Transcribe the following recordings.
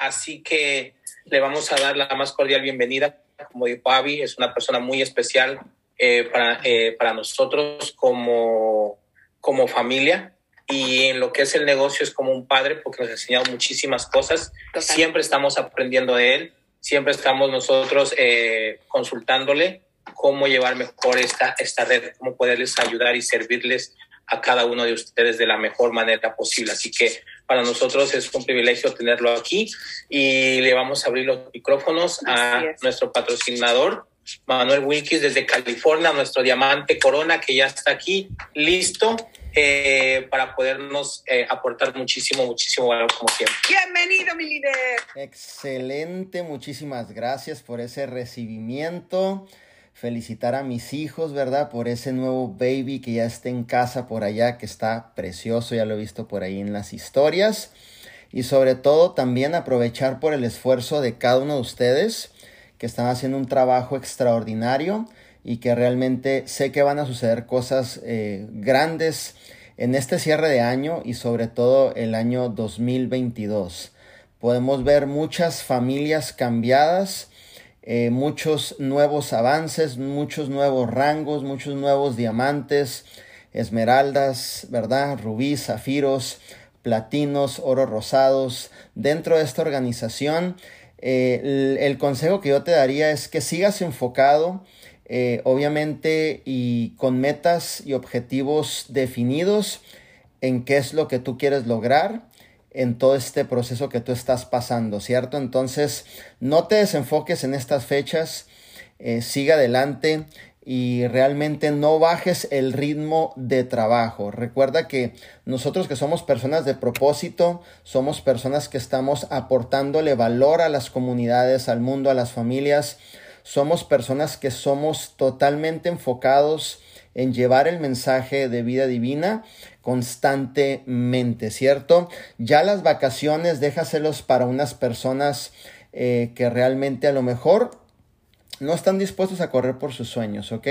así que le vamos a dar la más cordial bienvenida. Como dijo Avi, es una persona muy especial eh, para, eh, para nosotros como, como familia y en lo que es el negocio es como un padre porque nos ha enseñado muchísimas cosas. Siempre estamos aprendiendo de él, siempre estamos nosotros eh, consultándole cómo llevar mejor esta, esta red, cómo poderles ayudar y servirles a cada uno de ustedes de la mejor manera posible. Así que para nosotros es un privilegio tenerlo aquí y le vamos a abrir los micrófonos a nuestro patrocinador, Manuel Wilkins desde California, nuestro diamante Corona que ya está aquí listo eh, para podernos eh, aportar muchísimo, muchísimo valor como siempre. Bienvenido, mi líder. Excelente, muchísimas gracias por ese recibimiento. Felicitar a mis hijos, ¿verdad? Por ese nuevo baby que ya está en casa por allá, que está precioso, ya lo he visto por ahí en las historias. Y sobre todo también aprovechar por el esfuerzo de cada uno de ustedes que están haciendo un trabajo extraordinario y que realmente sé que van a suceder cosas eh, grandes en este cierre de año y sobre todo el año 2022. Podemos ver muchas familias cambiadas, eh, muchos nuevos avances, muchos nuevos rangos, muchos nuevos diamantes, esmeraldas, ¿verdad? Rubíes, zafiros, platinos, oro rosados dentro de esta organización. Eh, el, consejo que yo te daría es que sigas enfocado eh, obviamente y con metas y objetivos definidos en qué es lo que tú quieres lograr en todo este proceso que tú estás pasando, ¿cierto? Entonces, no te desenfoques en estas fechas, eh, siga adelante y realmente no bajes el ritmo de trabajo. Recuerda que nosotros que somos personas de propósito, somos personas que estamos aportándole valor a las comunidades, al mundo, a las familias, somos personas que somos totalmente enfocados en llevar el mensaje de vida divina constantemente, ¿cierto? Ya las vacaciones déjaselos para unas personas eh, que realmente a lo mejor no están dispuestos a correr por sus sueños, ¿ok?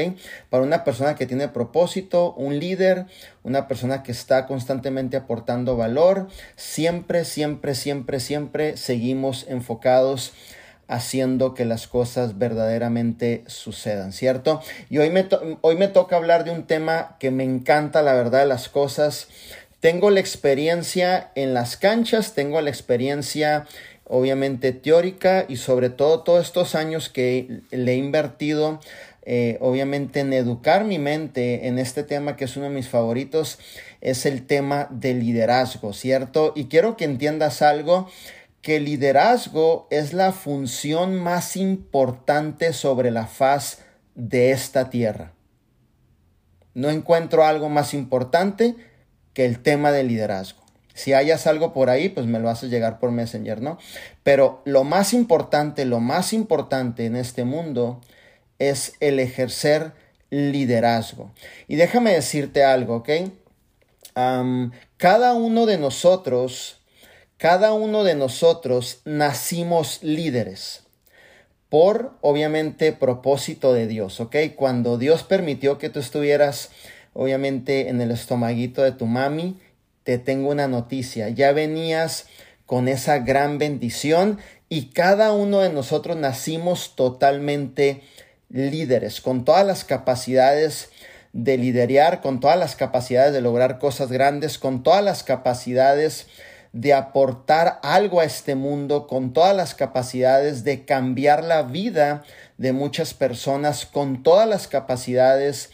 Para una persona que tiene propósito, un líder, una persona que está constantemente aportando valor, siempre, siempre, siempre, siempre seguimos enfocados haciendo que las cosas verdaderamente sucedan, ¿cierto? Y hoy me, hoy me toca hablar de un tema que me encanta, la verdad, las cosas. Tengo la experiencia en las canchas, tengo la experiencia obviamente teórica y sobre todo todos estos años que le he invertido eh, obviamente en educar mi mente en este tema que es uno de mis favoritos, es el tema del liderazgo, ¿cierto? Y quiero que entiendas algo que liderazgo es la función más importante sobre la faz de esta tierra. No encuentro algo más importante que el tema del liderazgo. Si hayas algo por ahí, pues me lo haces llegar por Messenger, ¿no? Pero lo más importante, lo más importante en este mundo es el ejercer liderazgo. Y déjame decirte algo, ¿ok? cada uno de nosotros cada uno de nosotros nacimos líderes por, obviamente, propósito de Dios, ¿ok? Cuando Dios permitió que tú estuvieras, obviamente, en el estomaguito de tu mami, te tengo una noticia, ya venías con esa gran bendición y cada uno de nosotros nacimos totalmente líderes, con todas las capacidades de liderar, con todas las capacidades de lograr cosas grandes, con todas las capacidades de aportar algo a este mundo con todas las capacidades de cambiar la vida de muchas personas, con todas las capacidades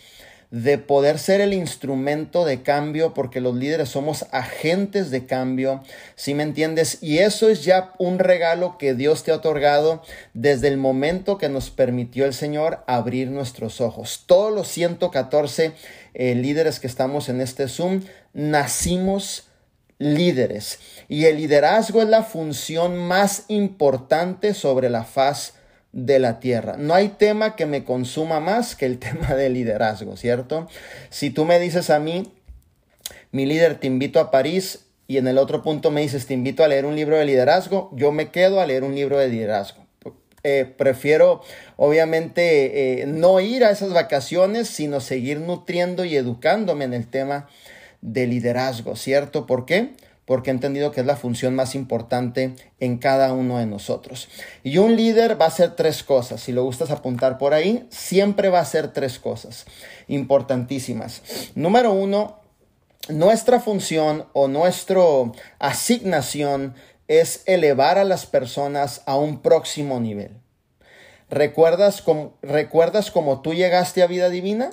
de poder ser el instrumento de cambio, porque los líderes somos agentes de cambio, si me entiendes? Y eso es ya un regalo que Dios te ha otorgado desde el momento que nos permitió el Señor abrir nuestros ojos. Todos los 114 eh, líderes que estamos en este Zoom, nacimos líderes. Y el liderazgo es la función más importante sobre la faz de la tierra. No hay tema que me consuma más que el tema del liderazgo, ¿cierto? Si tú me dices a mí, mi líder, te invito a París, y en el otro punto me dices, te invito a leer un libro de liderazgo, yo me quedo a leer un libro de liderazgo. Eh, prefiero, obviamente, eh, no ir a esas vacaciones, sino seguir nutriendo y educándome en el tema de liderazgo, ¿cierto? ¿Por qué? porque he entendido que es la función más importante en cada uno de nosotros. Y un líder va a hacer tres cosas. Si lo gustas apuntar por ahí, siempre va a hacer tres cosas importantísimas. Número uno, nuestra función o nuestra asignación es elevar a las personas a un próximo nivel. ¿Recuerdas cómo, ¿Recuerdas cómo tú llegaste a vida divina?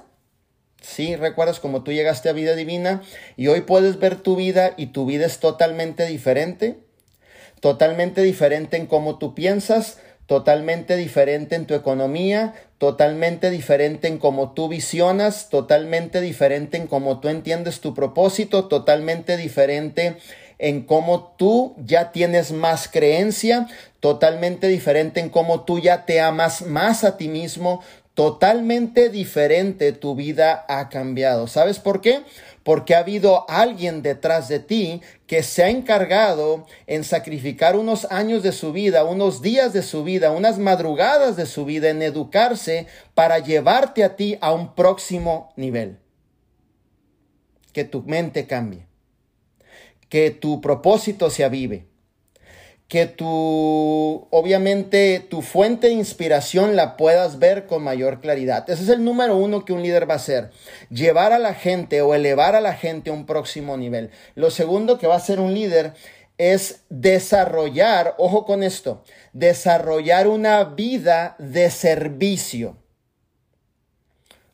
Sí, recuerdas cómo tú llegaste a vida divina y hoy puedes ver tu vida y tu vida es totalmente diferente. Totalmente diferente en cómo tú piensas, totalmente diferente en tu economía, totalmente diferente en cómo tú visionas, totalmente diferente en cómo tú entiendes tu propósito, totalmente diferente en cómo tú ya tienes más creencia, totalmente diferente en cómo tú ya te amas más a ti mismo, totalmente diferente tu vida ha cambiado. ¿Sabes por qué? Porque ha habido alguien detrás de ti que se ha encargado en sacrificar unos años de su vida, unos días de su vida, unas madrugadas de su vida en educarse para llevarte a ti a un próximo nivel. Que tu mente cambie que tu propósito se avive, que tu, obviamente, tu fuente de inspiración la puedas ver con mayor claridad. Ese es el número uno que un líder va a hacer, llevar a la gente o elevar a la gente a un próximo nivel. Lo segundo que va a hacer un líder es desarrollar, ojo con esto, desarrollar una vida de servicio.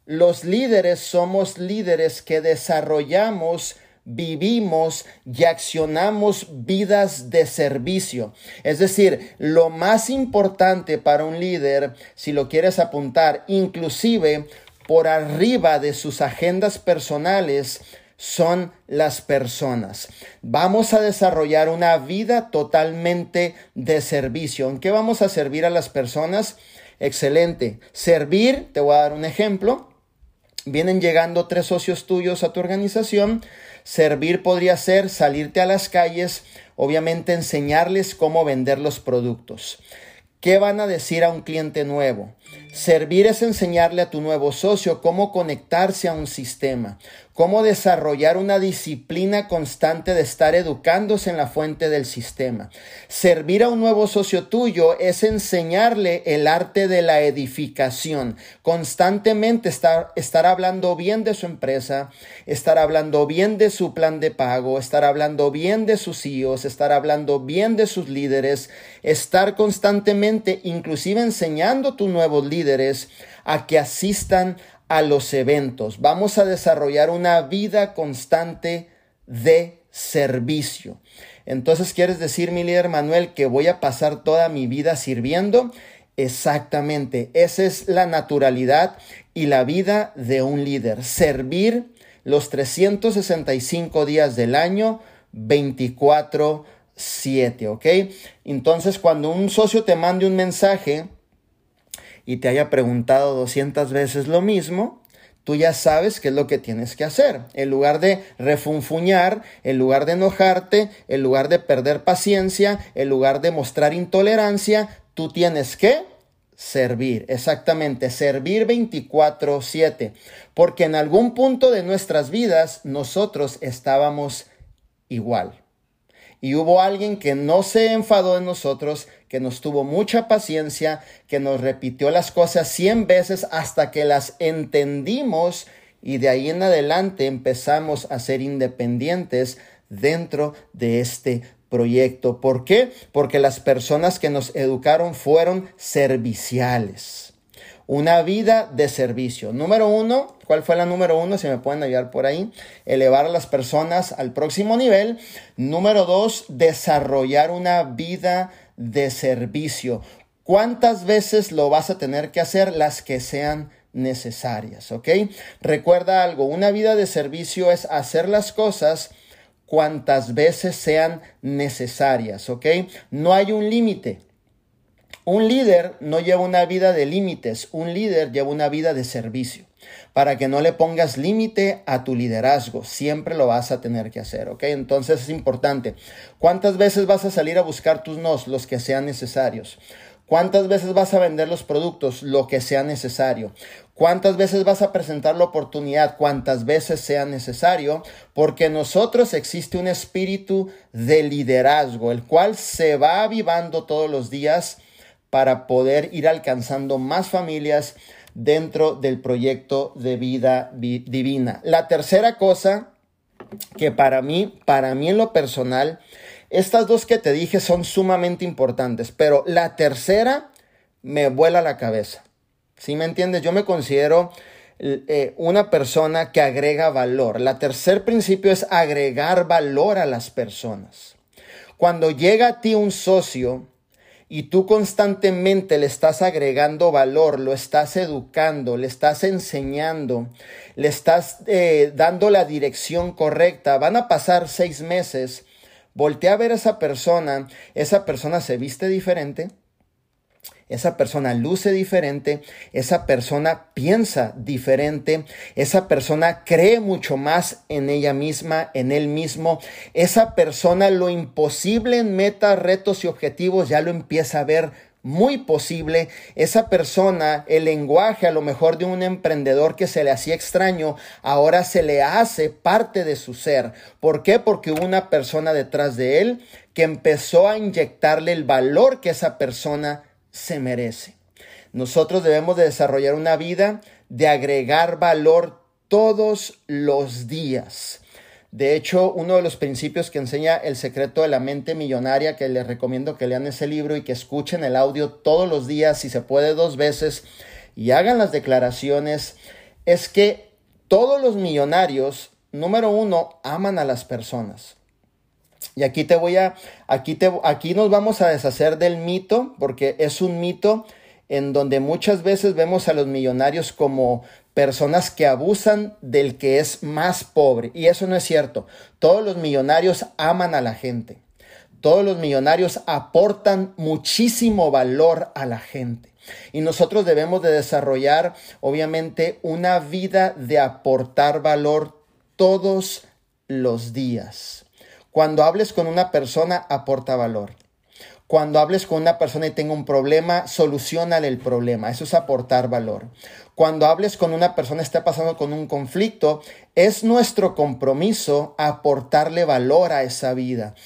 Los líderes somos líderes que desarrollamos vivimos y accionamos vidas de servicio. Es decir, lo más importante para un líder, si lo quieres apuntar, inclusive por arriba de sus agendas personales, son las personas. Vamos a desarrollar una vida totalmente de servicio. ¿En qué vamos a servir a las personas? Excelente. Servir, te voy a dar un ejemplo. Vienen llegando tres socios tuyos a tu organización Servir podría ser salirte a las calles, obviamente enseñarles cómo vender los productos. ¿Qué van a decir a un cliente nuevo? Servir es enseñarle a tu nuevo socio cómo conectarse a un sistema, cómo desarrollar una disciplina constante de estar educándose en la fuente del sistema. Servir a un nuevo socio tuyo es enseñarle el arte de la edificación, constantemente estar, estar hablando bien de su empresa, estar hablando bien de su plan de pago, estar hablando bien de sus CEOs, estar hablando bien de sus líderes, estar constantemente inclusive enseñando a tus nuevos líderes a que asistan a los eventos. Vamos a desarrollar una vida constante de servicio. Entonces, ¿quieres decir, mi líder Manuel, que voy a pasar toda mi vida sirviendo? Exactamente, esa es la naturalidad y la vida de un líder. Servir los 365 días del año, 24, 7, ¿ok? Entonces, cuando un socio te mande un mensaje, y te haya preguntado 200 veces lo mismo, tú ya sabes qué es lo que tienes que hacer. En lugar de refunfuñar, en lugar de enojarte, en lugar de perder paciencia, en lugar de mostrar intolerancia, tú tienes que servir. Exactamente, servir 24/7. Porque en algún punto de nuestras vidas nosotros estábamos igual y hubo alguien que no se enfadó de nosotros, que nos tuvo mucha paciencia, que nos repitió las cosas cien veces hasta que las entendimos y de ahí en adelante empezamos a ser independientes dentro de este proyecto. ¿Por qué? Porque las personas que nos educaron fueron serviciales una vida de servicio. Número uno, ¿cuál fue la número uno? Si me pueden ayudar por ahí. Elevar a las personas al próximo nivel. Número dos, desarrollar una vida de servicio. ¿Cuántas veces lo vas a tener que hacer? Las que sean necesarias, ¿ok? Recuerda algo, una vida de servicio es hacer las cosas cuantas veces sean necesarias, ¿ok? No hay un límite. Un líder no lleva una vida de límites, un líder lleva una vida de servicio. Para que no le pongas límite a tu liderazgo, siempre lo vas a tener que hacer, ¿ok? Entonces es importante. ¿Cuántas veces vas a salir a buscar tus nos, los que sean necesarios? ¿Cuántas veces vas a vender los productos? Lo que sea necesario. ¿Cuántas veces vas a presentar la oportunidad? Cuántas veces sea necesario, porque nosotros existe un espíritu de liderazgo, el cual se va avivando todos los días para poder ir alcanzando más familias dentro del proyecto de vida divina. La tercera cosa que para mí, para mí en lo personal, estas dos que te dije son sumamente importantes, pero la tercera me vuela la cabeza. ¿Sí me entiendes? Yo me considero eh, una persona que agrega valor. La tercer principio es agregar valor a las personas. Cuando llega a ti un socio y tú constantemente le estás agregando valor, lo estás educando, le estás enseñando, le estás eh, dando la dirección correcta, van a pasar seis meses, voltea a ver a esa persona, esa persona se viste diferente, esa persona luce diferente, esa persona piensa diferente, esa persona cree mucho más en ella misma, en él mismo, esa persona lo imposible en metas, retos y objetivos ya lo empieza a ver muy posible, esa persona, el lenguaje a lo mejor de un emprendedor que se le hacía extraño, ahora se le hace parte de su ser. ¿Por qué? Porque hubo una persona detrás de él que empezó a inyectarle el valor que esa persona se merece. Nosotros debemos de desarrollar una vida de agregar valor todos los días. De hecho, uno de los principios que enseña el secreto de la mente millonaria, que les recomiendo que lean ese libro y que escuchen el audio todos los días, si se puede dos veces, y hagan las declaraciones, es que todos los millonarios, número uno, aman a las personas. Y aquí te voy a, aquí, te, aquí nos vamos a deshacer del mito, porque es un mito en donde muchas veces vemos a los millonarios como personas que abusan del que es más pobre. Y eso no es cierto. Todos los millonarios aman a la gente. Todos los millonarios aportan muchísimo valor a la gente. Y nosotros debemos de desarrollar, obviamente, una vida de aportar valor todos los días. Cuando hables con una persona, aporta valor. Cuando hables con una persona y tenga un problema, solucionale el problema. Eso es aportar valor. Cuando hables con una persona y esté pasando con un conflicto, es nuestro compromiso aportarle valor a esa vida.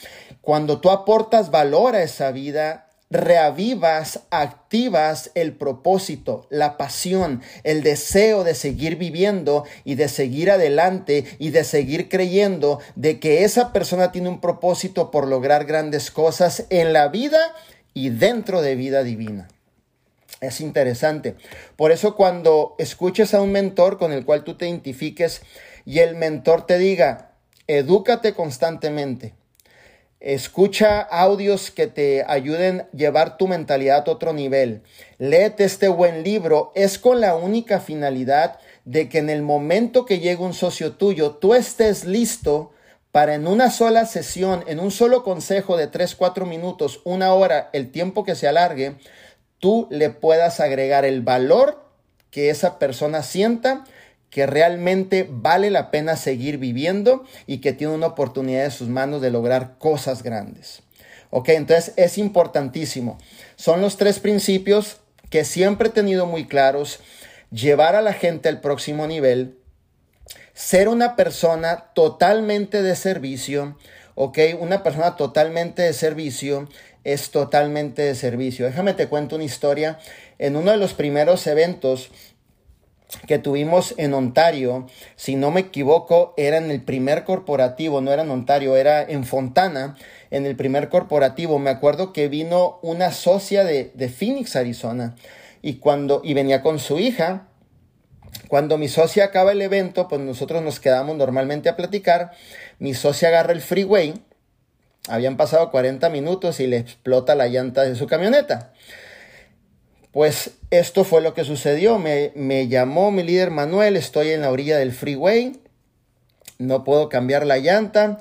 Cuando tú aportas valor a esa vida, reavivas, activas el propósito, la pasión, el deseo de seguir viviendo y de seguir adelante y de seguir creyendo de que esa persona tiene un propósito por lograr grandes cosas en la vida y dentro de vida divina. Es interesante. Por eso cuando escuches a un mentor con el cual tú te identifiques y el mentor te diga, edúcate constantemente, Escucha audios que te ayuden a llevar tu mentalidad a otro nivel. Léete este buen libro. Es con la única finalidad de que en el momento que llegue un socio tuyo, tú estés listo para en una sola sesión, en un solo consejo de 3, 4 minutos, una hora, el tiempo que se alargue, tú le puedas agregar el valor que esa persona sienta que realmente vale la pena seguir viviendo y que tiene una oportunidad en sus manos de lograr cosas grandes. Ok, entonces es importantísimo. Son los tres principios que siempre he tenido muy claros. Llevar a la gente al próximo nivel, ser una persona totalmente de servicio, ok, una persona totalmente de servicio es totalmente de servicio. Déjame te cuento una historia. En uno de los primeros eventos que tuvimos en Ontario, si no me equivoco, era en el primer corporativo, no era en Ontario, era en Fontana, en el primer corporativo. Me acuerdo que vino una socia de, de Phoenix, Arizona, y cuando, y venía con su hija. Cuando mi socia acaba el evento, pues nosotros nos quedamos normalmente a platicar. Mi socia agarra el freeway. Habían pasado 40 minutos y le explota la llanta de su camioneta. Pues esto fue lo que sucedió. Me, me, llamó mi líder Manuel, estoy en la orilla del freeway, no puedo cambiar la llanta.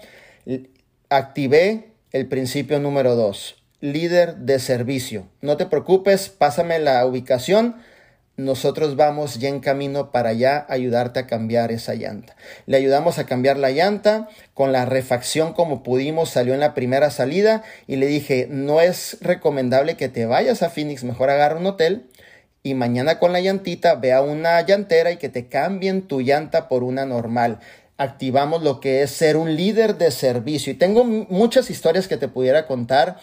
Activé el principio número 2, líder de servicio. No te preocupes, pásame la ubicación, nosotros vamos ya en camino para allá ayudarte a cambiar esa llanta. Le ayudamos a cambiar la llanta con la refacción como pudimos, salió en la primera salida y le dije, no es recomendable que te vayas a Phoenix, mejor agarra un hotel y mañana con la llantita ve a una llantera y que te cambien tu llanta por una normal. Activamos lo que es ser un líder de servicio y tengo muchas historias que te pudiera contar,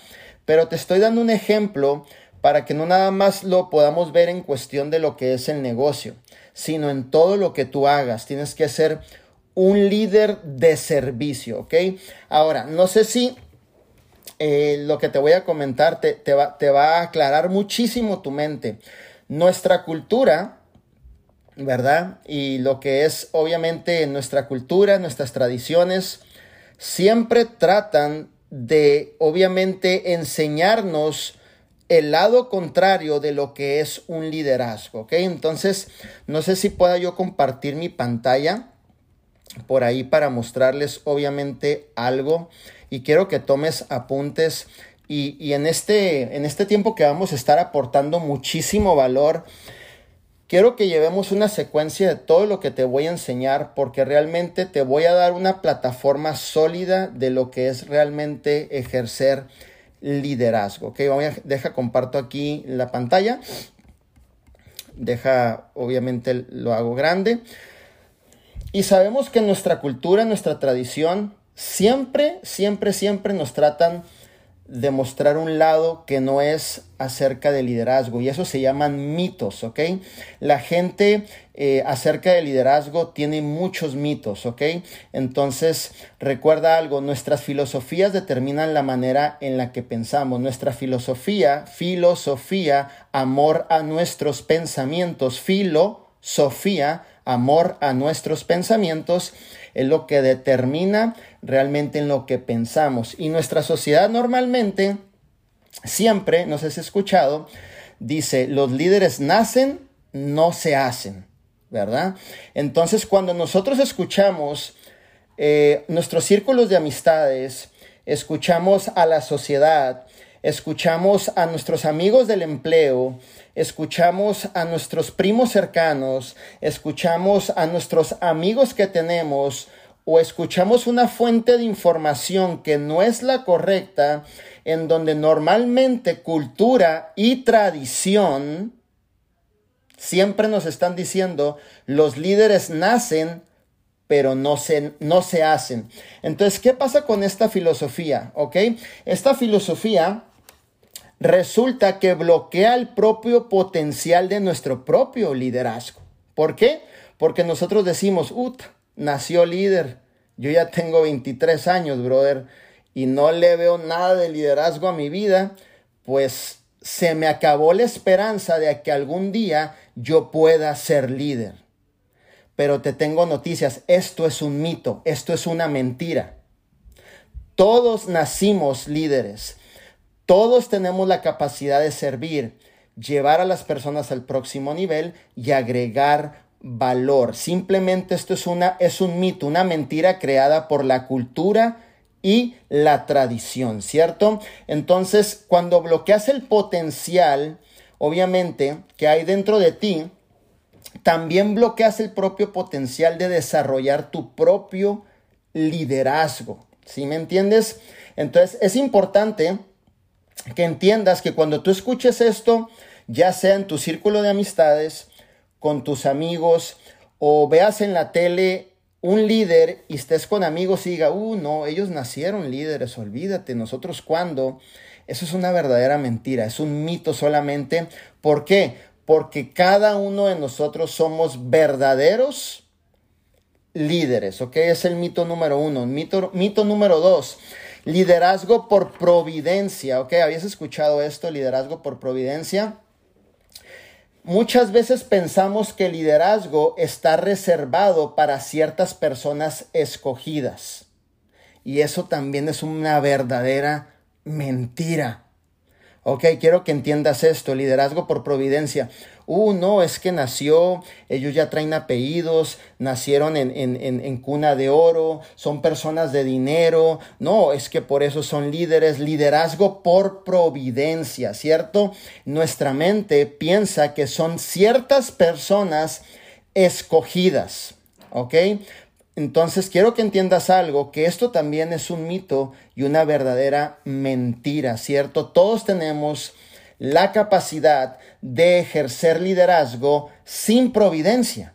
pero te estoy dando un ejemplo para que no nada más lo podamos ver en cuestión de lo que es el negocio, sino en todo lo que tú hagas. Tienes que ser un líder de servicio, ¿ok? Ahora, no sé si eh, lo que te voy a comentar te, va, te va a aclarar muchísimo tu mente. Nuestra cultura, ¿verdad? Y lo que es obviamente nuestra cultura, nuestras tradiciones, siempre tratan de obviamente enseñarnos el lado contrario de lo que es un liderazgo, ¿ok? Entonces, no sé si pueda yo compartir mi pantalla por ahí para mostrarles obviamente algo y quiero que tomes apuntes y, y en, este, en este tiempo que vamos a estar aportando muchísimo valor, quiero que llevemos una secuencia de todo lo que te voy a enseñar porque realmente te voy a dar una plataforma sólida de lo que es realmente ejercer liderazgo. Ok, a, deja, comparto aquí la pantalla. Deja, obviamente lo hago grande. Y sabemos que nuestra cultura, nuestra tradición, siempre, siempre, siempre nos tratan demostrar un lado que no es acerca de liderazgo y eso se llaman mitos, ¿ok? La gente eh, acerca del liderazgo tiene muchos mitos, ¿ok? Entonces, recuerda algo, nuestras filosofías determinan la manera en la que pensamos. Nuestra filosofía, filosofía, amor a nuestros pensamientos, filosofía, amor a nuestros pensamientos, es lo que determina realmente en lo que pensamos. Y nuestra sociedad normalmente, siempre, no sé si has escuchado, dice, los líderes nacen, no se hacen, ¿verdad? Entonces, cuando nosotros escuchamos eh, nuestros círculos de amistades, escuchamos a la sociedad, escuchamos a nuestros amigos del empleo, escuchamos a nuestros primos cercanos, escuchamos a nuestros amigos que tenemos o escuchamos una fuente de información que no es la correcta, en donde normalmente cultura y tradición siempre nos están diciendo los líderes nacen pero no se, no se hacen. Entonces, ¿qué pasa con esta filosofía? ¿Ok? Esta filosofía resulta que bloquea el propio potencial de nuestro propio liderazgo. ¿Por qué? Porque nosotros decimos, ut, nació líder, yo ya tengo 23 años, brother, y no le veo nada de liderazgo a mi vida, pues se me acabó la esperanza de que algún día yo pueda ser líder. Pero te tengo noticias, esto es un mito, esto es una mentira. Todos nacimos líderes. Todos tenemos la capacidad de servir, llevar a las personas al próximo nivel y agregar valor. Simplemente esto es una es un mito, una mentira creada por la cultura y la tradición, ¿cierto? Entonces, cuando bloqueas el potencial, obviamente, que hay dentro de ti, también bloqueas el propio potencial de desarrollar tu propio liderazgo. ¿Sí me entiendes? Entonces, es importante que entiendas que cuando tú escuches esto, ya sea en tu círculo de amistades, con tus amigos, o veas en la tele un líder y estés con amigos y diga, uh, no, ellos nacieron líderes, olvídate, nosotros cuándo. Eso es una verdadera mentira, es un mito solamente. ¿Por qué? Porque cada uno de nosotros somos verdaderos líderes, ¿ok? Es el mito número uno. Mito, mito número dos, Liderazgo por providencia, ¿ok? ¿Habías escuchado esto? Liderazgo por providencia. Muchas veces pensamos que el liderazgo está reservado para ciertas personas escogidas. Y eso también es una verdadera mentira. Ok, quiero que entiendas esto, liderazgo por providencia. Uh, no, es que nació, ellos ya traen apellidos, nacieron en, en, en, cuna de oro, son personas de dinero, no, es que por eso son líderes, liderazgo por providencia, ¿cierto? Nuestra mente piensa que son ciertas personas escogidas, ¿ok? Entonces quiero que entiendas algo, que esto también es un mito y una verdadera mentira, ¿cierto? Todos tenemos la capacidad de ejercer liderazgo sin providencia.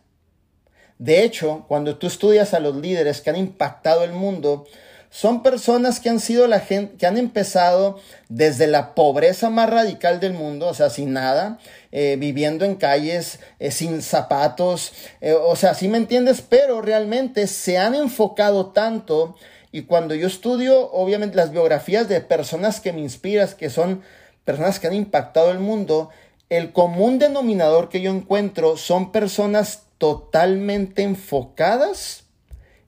De hecho, cuando tú estudias a los líderes que han impactado el mundo, son personas que han sido la gente, que han empezado desde la pobreza más radical del mundo, o sea, sin nada, eh, viviendo en calles, eh, sin zapatos, eh, o sea, ¿sí me entiendes? Pero realmente se han enfocado tanto y cuando yo estudio, obviamente, las biografías de personas que me inspiras, que son personas que han impactado el mundo, el común denominador que yo encuentro son personas totalmente enfocadas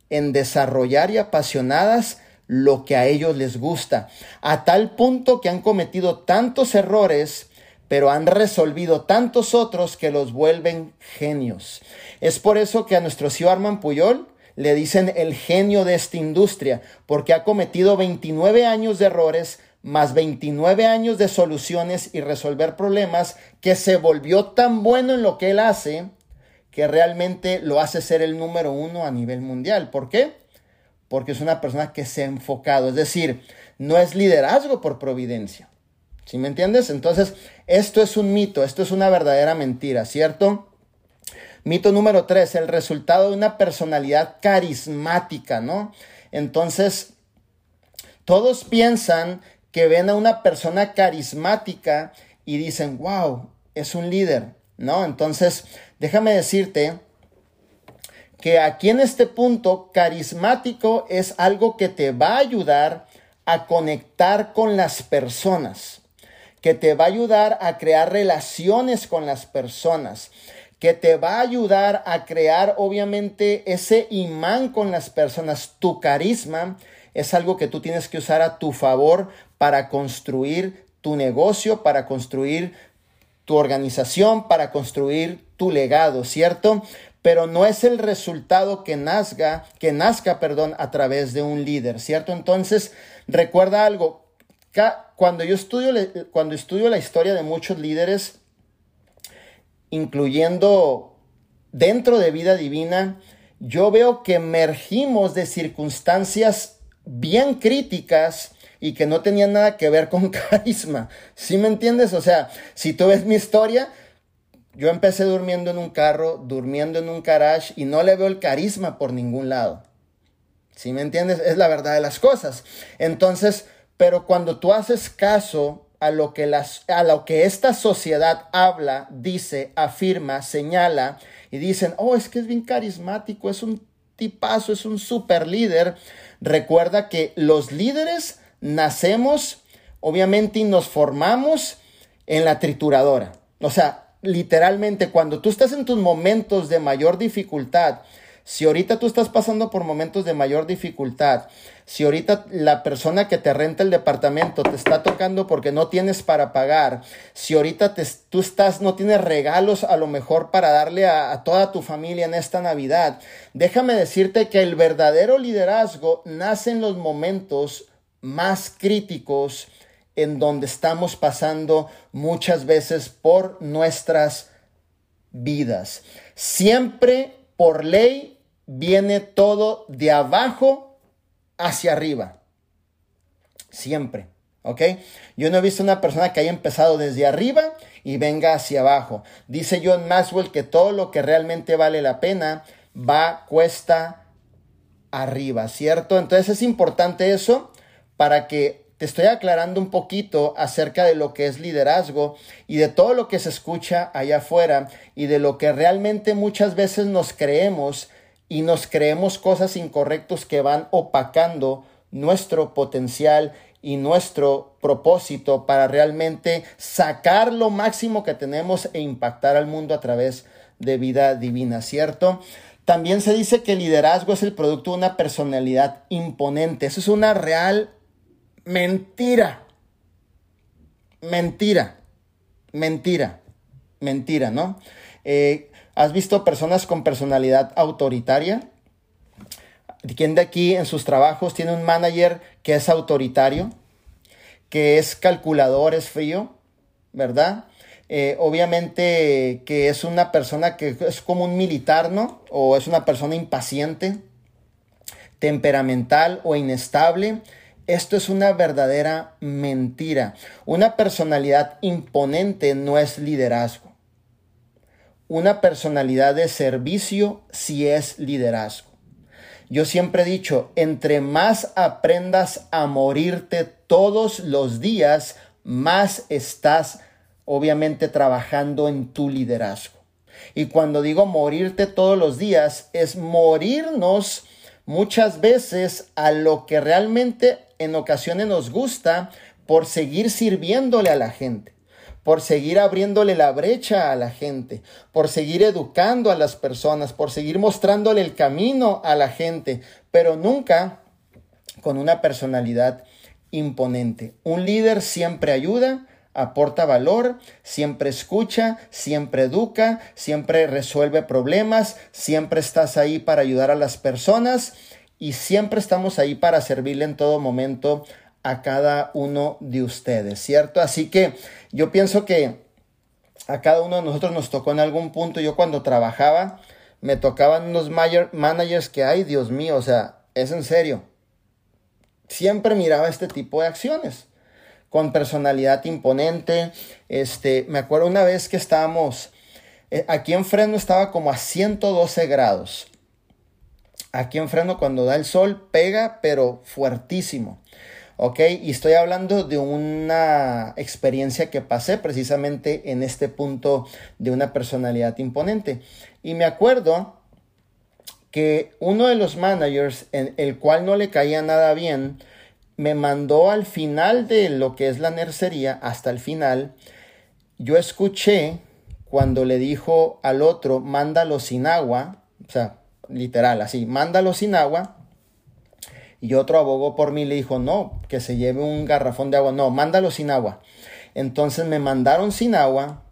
en desarrollar y apasionadas lo que a ellos les gusta, a tal punto que han cometido tantos errores, pero han resolvido tantos otros que los vuelven genios. Es por eso que a nuestro CEO Arman Puyol le dicen el genio de esta industria, porque ha cometido 29 años de errores, más 29 años de soluciones y resolver problemas, que se volvió tan bueno en lo que él hace, que realmente lo hace ser el número uno a nivel mundial. ¿Por qué? Porque es una persona que se ha enfocado, es decir, no es liderazgo por providencia. ¿Sí me entiendes? Entonces, esto es un mito, esto es una verdadera mentira, ¿cierto? Mito número tres, el resultado de una personalidad carismática, ¿no? Entonces, todos piensan que ven a una persona carismática y dicen, wow, es un líder, ¿no? Entonces, déjame decirte que aquí en este punto, carismático es algo que te va a ayudar a conectar con las personas, que te va a ayudar a crear relaciones con las personas, que te va a ayudar a crear obviamente ese imán con las personas. Tu carisma es algo que tú tienes que usar a tu favor para construir tu negocio, para construir tu organización, para construir tu legado, ¿cierto? Pero no es el resultado que nazca, que nazca, perdón, a través de un líder, ¿cierto? Entonces, recuerda algo, cuando yo estudio, cuando estudio la historia de muchos líderes, incluyendo dentro de vida divina, yo veo que emergimos de circunstancias bien críticas y que no tenían nada que ver con carisma. ¿Sí me entiendes? O sea, si tú ves mi historia, yo empecé durmiendo en un carro, durmiendo en un garage y no le veo el carisma por ningún lado. ¿Sí me entiendes? Es la verdad de las cosas. Entonces, pero cuando tú haces caso a lo que, las, a lo que esta sociedad habla, dice, afirma, señala y dicen, oh, es que es bien carismático, es un tipazo, es un super líder. Recuerda que los líderes nacemos, obviamente, y nos formamos en la trituradora. O sea, literalmente cuando tú estás en tus momentos de mayor dificultad, si ahorita tú estás pasando por momentos de mayor dificultad, si ahorita la persona que te renta el departamento te está tocando porque no tienes para pagar, si ahorita tú estás, no tienes regalos a lo mejor para darle a, a toda tu familia en esta Navidad, déjame decirte que el verdadero liderazgo nace en los momentos más críticos en donde estamos pasando muchas veces por nuestras vidas. Siempre por ley viene todo de abajo hacia arriba. Siempre. ¿Ok? Yo no he visto una persona que haya empezado desde arriba y venga hacia abajo. Dice John Maxwell que todo lo que realmente vale la pena va cuesta arriba, ¿cierto? Entonces es importante eso para que te estoy aclarando un poquito acerca de lo que es liderazgo y de todo lo que se escucha allá afuera y de lo que realmente muchas veces nos creemos y nos creemos cosas incorrectas que van opacando nuestro potencial y nuestro propósito para realmente sacar lo máximo que tenemos e impactar al mundo a través de vida divina, ¿cierto? También se dice que el liderazgo es el producto de una personalidad imponente. Eso es una real Mentira. Mentira. Mentira. Mentira, ¿no? Eh, ¿Has visto personas con personalidad autoritaria? ¿Quién de aquí en sus trabajos tiene un manager que es autoritario? Que es calculador, es frío, ¿verdad? Eh, obviamente que es una persona que es como un militar, ¿no? O es una persona impaciente, temperamental o inestable. Esto es una verdadera mentira. Una personalidad imponente no es liderazgo. Una personalidad de servicio sí es liderazgo. Yo siempre he dicho, entre más aprendas a morirte todos los días, más estás obviamente trabajando en tu liderazgo. Y cuando digo morirte todos los días, es morirnos muchas veces a lo que realmente en ocasiones nos gusta por seguir sirviéndole a la gente, por seguir abriéndole la brecha a la gente, por seguir educando a las personas, por seguir mostrándole el camino a la gente, pero nunca con una personalidad imponente. Un líder siempre ayuda, aporta valor, siempre escucha, siempre educa, siempre resuelve problemas, siempre estás ahí para ayudar a las personas y siempre estamos ahí para servirle en todo momento a cada uno de ustedes, ¿cierto? Así que yo pienso que a cada uno de nosotros nos tocó en algún punto, yo cuando trabajaba, me tocaban unos managers que hay, Dios mío, o sea, es en serio. Siempre miraba este tipo de acciones con personalidad imponente. Este, me acuerdo una vez que estábamos, eh, aquí en Freno estaba como a 112 grados. Aquí en Freno cuando da el sol pega, pero fuertísimo. ¿Ok? Y estoy hablando de una experiencia que pasé precisamente en este punto de una personalidad imponente. Y me acuerdo que uno de los managers, en el cual no le caía nada bien, me mandó al final de lo que es la nercería, hasta el final, yo escuché cuando le dijo al otro, mándalo sin agua, o sea, literal, así, mándalo sin agua, y otro abogó por mí le dijo, no, que se lleve un garrafón de agua, no, mándalo sin agua. Entonces me mandaron sin agua,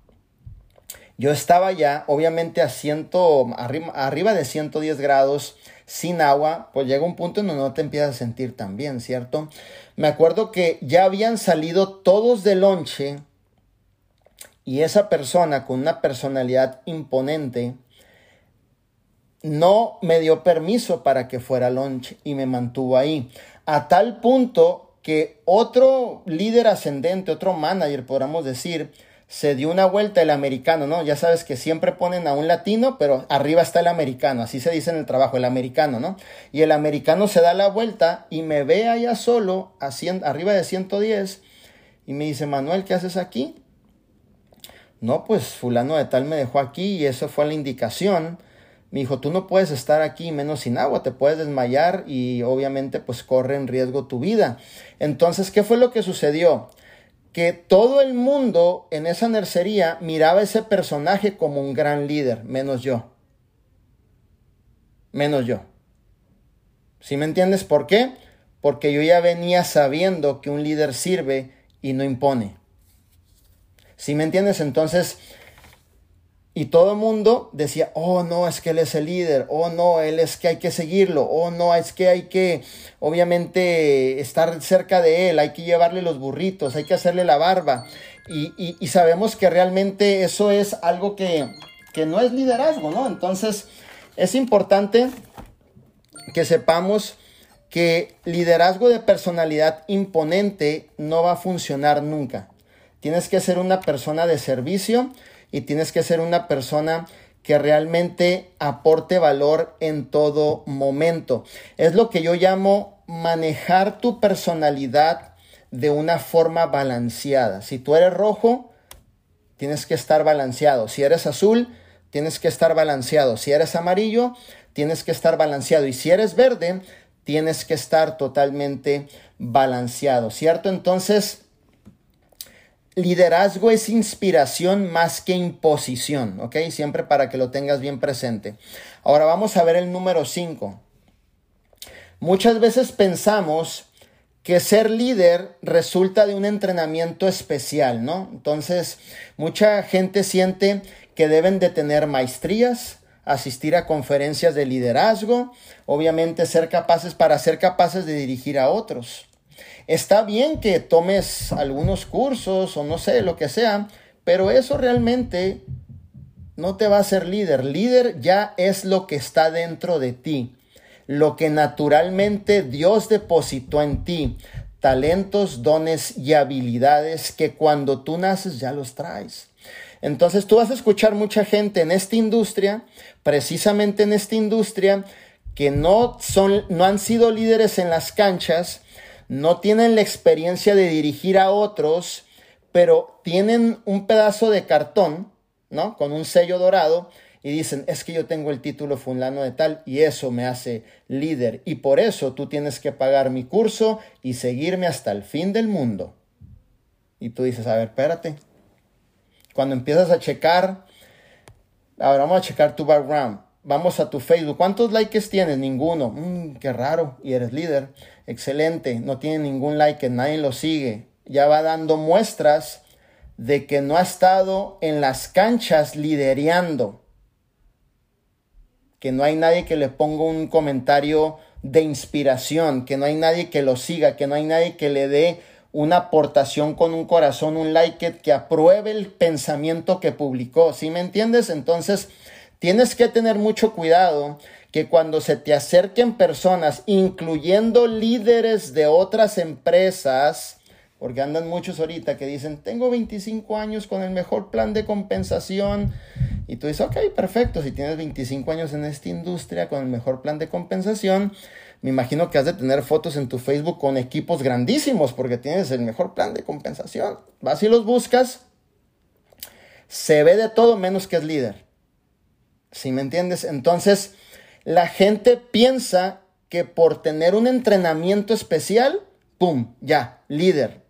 yo estaba ya, obviamente, a ciento, arriba, de 110 grados, sin agua, pues llega un punto en donde no te empiezas a sentir tan bien, ¿cierto? Me acuerdo que ya habían salido todos de lonche y esa persona con una personalidad imponente no me dio permiso para que fuera lonche y me mantuvo ahí. A tal punto que otro líder ascendente, otro manager, podríamos decir, se dio una vuelta el americano, ¿no? Ya sabes que siempre ponen a un latino, pero arriba está el americano, así se dice en el trabajo, el americano, ¿no? Y el americano se da la vuelta y me ve allá solo, arriba de 110, y me dice, Manuel, ¿qué haces aquí? No, pues fulano de tal me dejó aquí y eso fue la indicación. Me dijo, tú no puedes estar aquí menos sin agua, te puedes desmayar y obviamente pues corre en riesgo tu vida. Entonces, ¿qué fue lo que sucedió? que todo el mundo en esa nercería miraba a ese personaje como un gran líder, menos yo. Menos yo. ¿Sí me entiendes por qué? Porque yo ya venía sabiendo que un líder sirve y no impone. ¿Sí me entiendes? Entonces, y todo el mundo decía, oh no, es que él es el líder, oh no, él es que hay que seguirlo, oh no, es que hay que obviamente estar cerca de él, hay que llevarle los burritos, hay que hacerle la barba. Y, sabemos que realmente eso es algo que, que no es liderazgo, ¿no? Entonces es importante que sepamos que liderazgo de personalidad imponente no va a funcionar nunca. Tienes que ser una persona de servicio y tienes que ser una persona que realmente aporte valor en todo momento. Es lo que yo llamo manejar tu personalidad de una forma balanceada. Si tú eres rojo, tienes que estar balanceado. Si eres azul, tienes que estar balanceado. Si eres amarillo, tienes que estar balanceado. Y si eres verde, tienes que estar totalmente balanceado, ¿cierto? Entonces, Liderazgo es inspiración más que imposición, ¿ok? Siempre para que lo tengas bien presente. Ahora vamos a ver el número 5. Muchas veces pensamos que ser líder resulta de un entrenamiento especial, ¿no? Entonces, mucha gente siente que deben de tener maestrías, asistir a conferencias de liderazgo, obviamente ser capaces para ser capaces de dirigir a otros. Está bien que tomes algunos cursos o no sé, lo que sea, pero eso realmente no te va a hacer líder. Líder ya es lo que está dentro de ti lo que naturalmente Dios depositó en ti, talentos, dones y habilidades que cuando tú naces ya los traes. Entonces tú vas a escuchar mucha gente en esta industria, precisamente en esta industria, que no son, no han sido líderes en las canchas, no tienen la experiencia de dirigir a otros, pero tienen un pedazo de cartón, ¿no? Con un sello dorado y dicen, es que yo tengo el título fulano de tal y eso me hace líder y por eso tú tienes que pagar mi curso y seguirme hasta el fin del mundo. Y tú dices, a ver, espérate. Cuando empiezas a checar, ahora vamos a checar tu background. Vamos a tu Facebook. ¿Cuántos likes tienes? Ninguno. Mm, qué raro. Y eres líder. Excelente. No tiene ningún like, nadie lo sigue. Ya va dando muestras de que no ha estado en las canchas lidereando que no hay nadie que le ponga un comentario de inspiración, que no hay nadie que lo siga, que no hay nadie que le dé una aportación con un corazón, un like, que apruebe el pensamiento que publicó. ¿Sí me entiendes? Entonces, tienes que tener mucho cuidado que cuando se te acerquen personas, incluyendo líderes de otras empresas, porque andan muchos ahorita que dicen, tengo 25 años con el mejor plan de compensación, y tú dices, ok, perfecto, si tienes 25 años en esta industria con el mejor plan de compensación, me imagino que has de tener fotos en tu Facebook con equipos grandísimos porque tienes el mejor plan de compensación. Vas y los buscas, se ve de todo menos que es líder. ¿Sí me entiendes? Entonces, la gente piensa que por tener un entrenamiento especial, ¡pum! Ya, líder.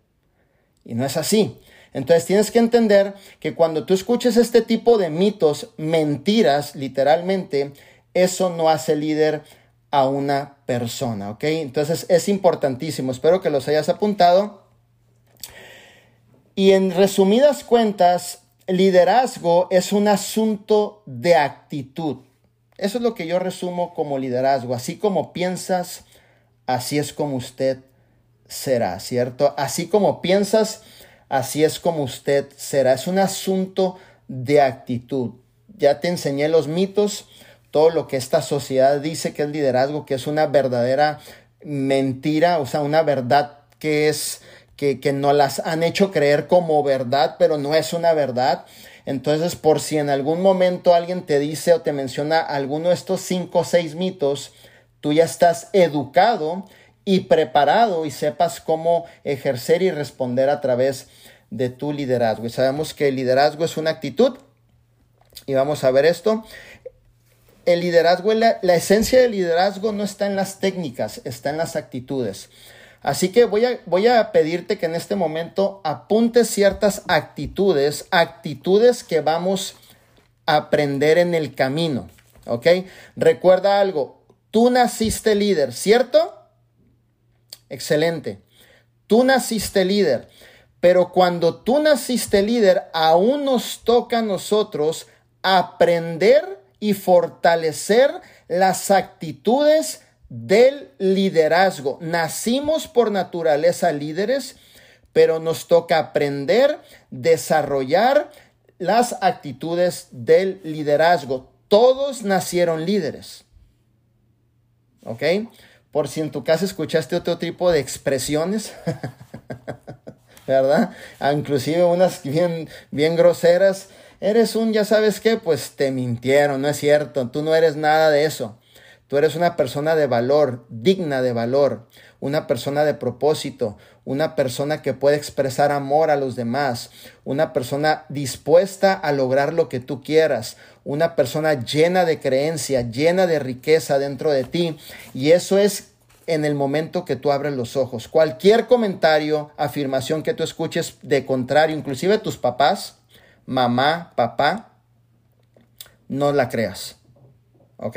Y no es así. Entonces tienes que entender que cuando tú escuches este tipo de mitos, mentiras, literalmente, eso no hace líder a una persona, ¿ok? Entonces es importantísimo. Espero que los hayas apuntado. Y en resumidas cuentas, liderazgo es un asunto de actitud. Eso es lo que yo resumo como liderazgo. Así como piensas, así es como usted será, ¿cierto? Así como piensas, así es como usted será. Es un asunto de actitud. Ya te enseñé los mitos, todo lo que esta sociedad dice que es liderazgo, que es una verdadera mentira, o sea, una verdad que es que, que no las han hecho creer como verdad, pero no es una verdad. Entonces, por si en algún momento alguien te dice o te menciona alguno de estos cinco o seis mitos, tú ya estás educado y preparado y sepas cómo ejercer y responder a través de tu liderazgo. Y sabemos que el liderazgo es una actitud y vamos a ver esto. El liderazgo, la, la esencia del liderazgo no está en las técnicas, está en las actitudes. Así que voy a, voy a pedirte que en este momento apuntes ciertas actitudes, actitudes que vamos a aprender en el camino. ¿Ok? Recuerda algo, tú naciste líder, ¿cierto? Excelente. Tú naciste líder, pero cuando tú naciste líder, aún nos toca a nosotros aprender y fortalecer las actitudes del liderazgo. Nacimos por naturaleza líderes, pero nos toca aprender, desarrollar las actitudes del liderazgo. Todos nacieron líderes. ¿Ok? por si en tu casa escuchaste otro tipo de expresiones, ¿verdad? Ah, inclusive unas bien, bien groseras. Eres un, ya sabes qué, pues te mintieron, no es cierto, tú no eres nada de eso. Tú eres una persona de valor, digna de valor, una persona de propósito, una persona que puede expresar amor a los demás, una persona dispuesta a lograr lo que tú quieras, una persona llena de creencia, llena de riqueza dentro de ti. Y eso es en el momento que tú abres los ojos. Cualquier comentario, afirmación que tú escuches de contrario, inclusive tus papás, mamá, papá, no la creas. ¿Ok?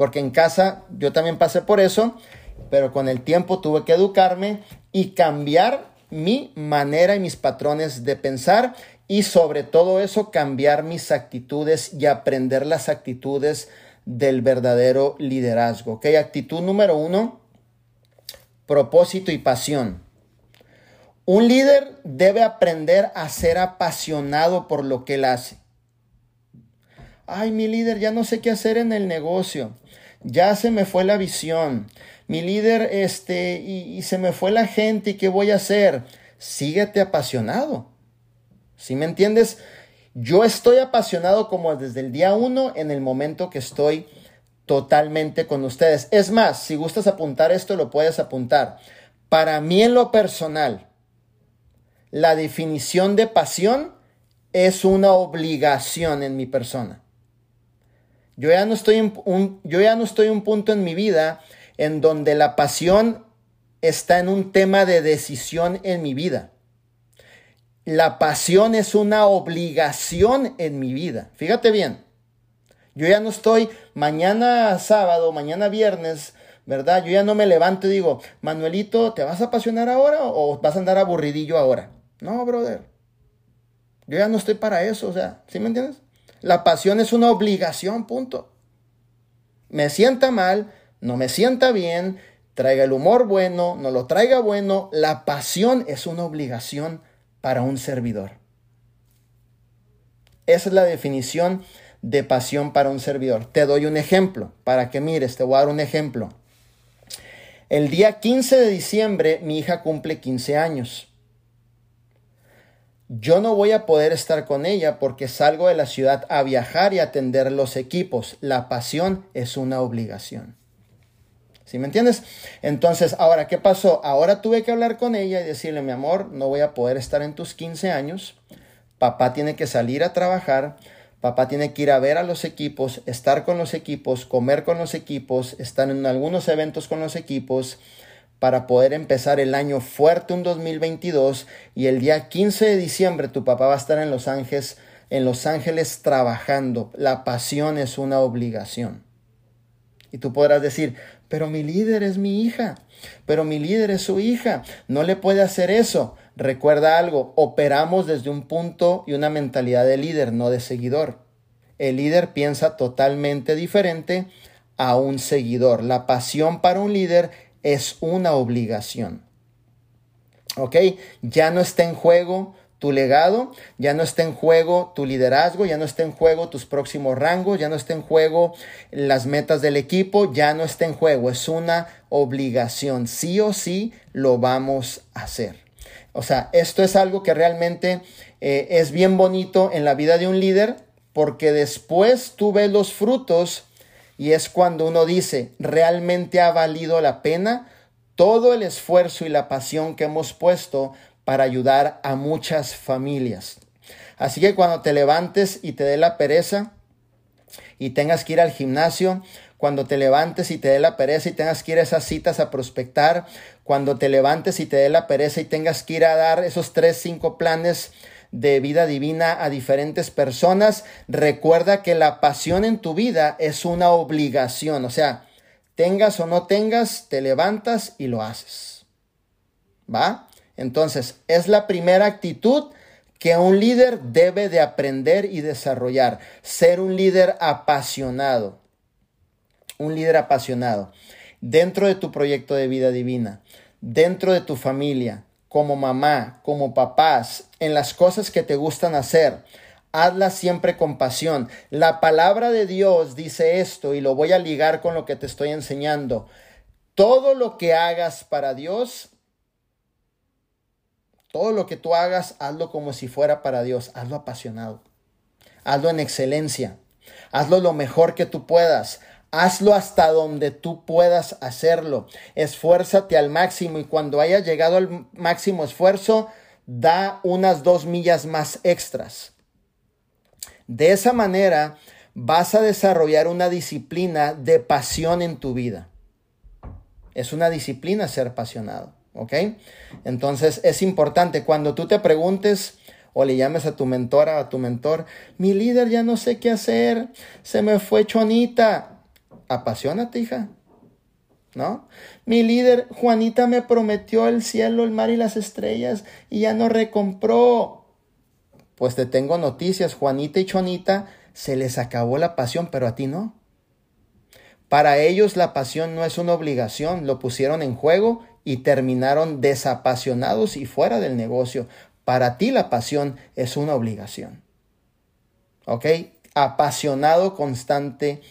Porque en casa yo también pasé por eso pero con el tiempo tuve que educarme y cambiar mi manera y mis patrones de pensar y sobre todo eso cambiar mis actitudes y aprender las actitudes del verdadero liderazgo. ¿ok? Actitud número uno, propósito y pasión. Un líder debe aprender a ser apasionado por lo que él hace. Ay, mi líder, ya no sé qué hacer en el negocio. Ya se me fue la visión. Mi líder, este, y, se me fue la gente, ¿y qué voy a hacer? Síguete apasionado. ¿Sí me entiendes? Yo estoy apasionado como desde el día uno en el momento que estoy totalmente con ustedes. Es más, si gustas apuntar esto, lo puedes apuntar. Para mí en lo personal, la definición de pasión es una obligación en mi persona. Yo ya no estoy en un, yo ya no estoy un punto en mi vida en donde la pasión está en un tema de decisión en mi vida. La pasión es una obligación en mi vida. Fíjate bien. Yo ya no estoy mañana sábado, mañana viernes, ¿verdad? Yo ya no me levanto y digo, Manuelito, ¿te vas a apasionar ahora o vas a andar aburridillo ahora? No, brother. Yo ya no estoy para eso, o sea, ¿sí me entiendes? La pasión es una obligación, punto. Me sienta mal, no me sienta bien, traiga el humor bueno, no lo traiga bueno, la pasión es una obligación para un servidor. Esa es la definición de pasión para un servidor. Te doy un ejemplo para que mires, te voy a dar un ejemplo. El día 15 de diciembre mi hija cumple 15 años. Yo no voy a poder estar con ella porque salgo de la ciudad a viajar y atender los equipos. La pasión es una obligación. ¿Sí me entiendes? Entonces, ahora, ¿qué pasó? Ahora tuve que hablar con ella y decirle, mi amor, no voy a poder estar en tus 15 años. Papá tiene que salir a trabajar. Papá tiene que ir a ver a los equipos, estar con los equipos, comer con los equipos, estar en algunos eventos con los equipos para poder empezar el año fuerte un 2022 y el día 15 de diciembre tu papá va a estar en Los Ángeles, en Los Ángeles trabajando. La pasión es una obligación. Y tú podrás decir, pero mi líder es mi hija, pero mi líder es su hija, no le puede hacer eso. Recuerda algo, operamos desde un punto y una mentalidad de líder, no de seguidor. El líder piensa totalmente diferente a un seguidor. La pasión para un líder es una obligación. ¿Ok? Ya no está en juego tu legado, ya no está en juego tu liderazgo, ya no está en juego tus próximos rangos, ya no está en juego las metas del equipo, ya no está en juego, es una obligación. Sí o sí lo vamos a hacer. O sea, esto es algo que realmente eh, es bien bonito en la vida de un líder porque después tú ves los frutos y es cuando uno dice, realmente ha valido la pena todo el esfuerzo y la pasión que hemos puesto para ayudar a muchas familias. Así que cuando te levantes y te dé la pereza y tengas que ir al gimnasio, cuando te levantes y te dé la pereza y tengas que ir a esas citas a prospectar, cuando te levantes y te dé la pereza y tengas que ir a dar esos tres, cinco planes de vida divina a diferentes personas, recuerda que la pasión en tu vida es una obligación, o sea, tengas o no tengas, te levantas y lo haces. ¿Va? Entonces, es la primera actitud que un líder debe de aprender y desarrollar, ser un líder apasionado, un líder apasionado dentro de tu proyecto de vida divina, dentro de tu familia, como mamá, como papás, en las cosas que te gustan hacer. Hazlas siempre con pasión. La palabra de Dios dice esto y lo voy a ligar con lo que te estoy enseñando. Todo lo que hagas para Dios, todo lo que tú hagas, hazlo como si fuera para Dios. Hazlo apasionado. Hazlo en excelencia. Hazlo lo mejor que tú puedas. Hazlo hasta donde tú puedas hacerlo. Esfuérzate al máximo y cuando hayas llegado al máximo esfuerzo, da unas dos millas más extras. De esa manera vas a desarrollar una disciplina de pasión en tu vida. Es una disciplina ser apasionado, ¿ok? Entonces es importante cuando tú te preguntes o le llames a tu mentora, a tu mentor, mi líder ya no sé qué hacer, se me fue chonita apasionate, hija. ¿no? Mi líder, Juanita me prometió el cielo, el mar y las estrellas y ya no recompró. Pues te tengo noticias, Juanita y Chonita se les acabó la pasión, pero a ti no. Para ellos la pasión no es una obligación, lo pusieron en juego y terminaron desapasionados y fuera del negocio. Para ti la pasión es una obligación. ¿Ok? Apasionado constantemente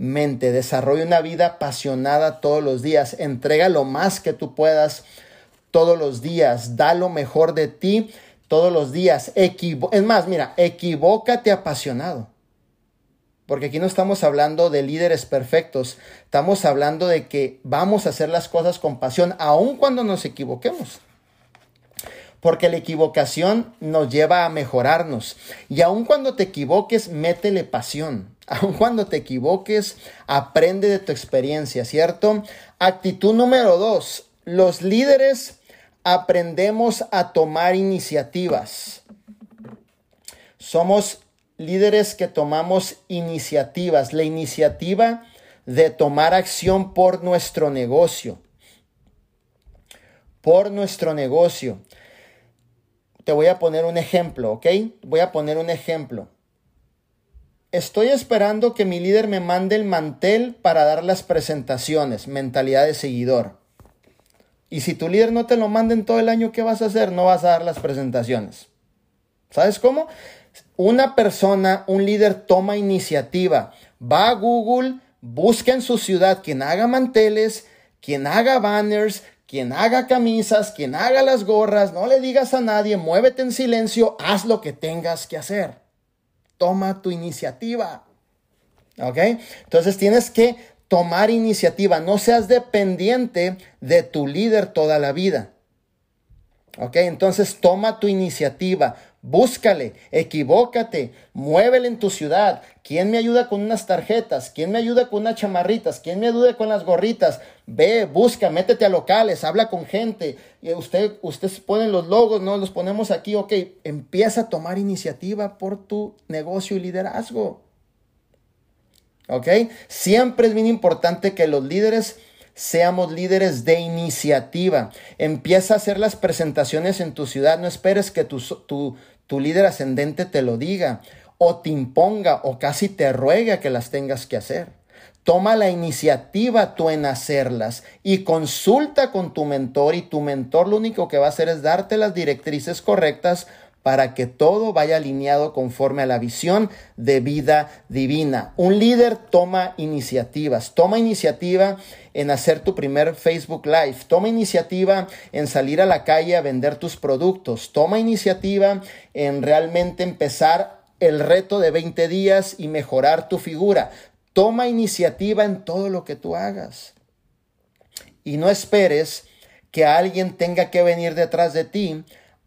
mente, desarrolla una vida apasionada todos los días, entrega lo más que tú puedas todos los días, da lo mejor de ti todos los días. es más, mira, equivócate apasionado. Porque aquí no estamos hablando de líderes perfectos, estamos hablando de que vamos a hacer las cosas con pasión, aun cuando nos equivoquemos. Porque la equivocación nos lleva a mejorarnos. Y aun cuando te equivoques, métele pasión. Aun cuando te equivoques, aprende de tu experiencia, ¿cierto? Actitud número dos. Los líderes aprendemos a tomar iniciativas. Somos líderes que tomamos iniciativas. La iniciativa de tomar acción por nuestro negocio. Por nuestro negocio. Te voy a poner un ejemplo, ¿ok? Voy a poner un ejemplo. Estoy esperando que mi líder me mande el mantel para dar las presentaciones, mentalidad de seguidor. Y si tu líder no te lo manda en todo el año, ¿qué vas a hacer? No vas a dar las presentaciones. ¿Sabes cómo? Una persona, un líder toma iniciativa, va a Google, busca en su ciudad quien haga manteles, quien haga banners, quien haga camisas, quien haga las gorras, no le digas a nadie, muévete en silencio, haz lo que tengas que hacer toma tu iniciativa. ¿Ok? Entonces tienes que tomar iniciativa. No seas dependiente de tu líder toda la vida. ¿Ok? Entonces toma tu iniciativa. Búscale, equivócate, muévele en tu ciudad. ¿Quién me ayuda con unas tarjetas? ¿Quién me ayuda con unas chamarritas? ¿Quién me ayuda con las gorritas? Ve, busca, métete a locales, habla con gente. Y usted, ustedes ponen los logos, no los ponemos aquí. Ok, empieza a tomar iniciativa por tu negocio y liderazgo. Ok, siempre es bien importante que los líderes seamos líderes de iniciativa. Empieza a hacer las presentaciones en tu ciudad. No esperes que tu, tu, líder ascendente te lo diga o te imponga o casi te ruega que las tengas que hacer. Toma la iniciativa tú en hacerlas y consulta con tu mentor y tu mentor lo único que va a hacer es darte las directrices correctas para que todo vaya alineado conforme a la visión de vida divina. Un líder toma iniciativas, toma iniciativa en hacer tu primer Facebook Live, toma iniciativa en salir a la calle a vender tus productos, toma iniciativa en realmente empezar el reto de 20 días y mejorar tu figura. Toma iniciativa en todo lo que tú hagas. Y no esperes que alguien tenga que venir detrás de ti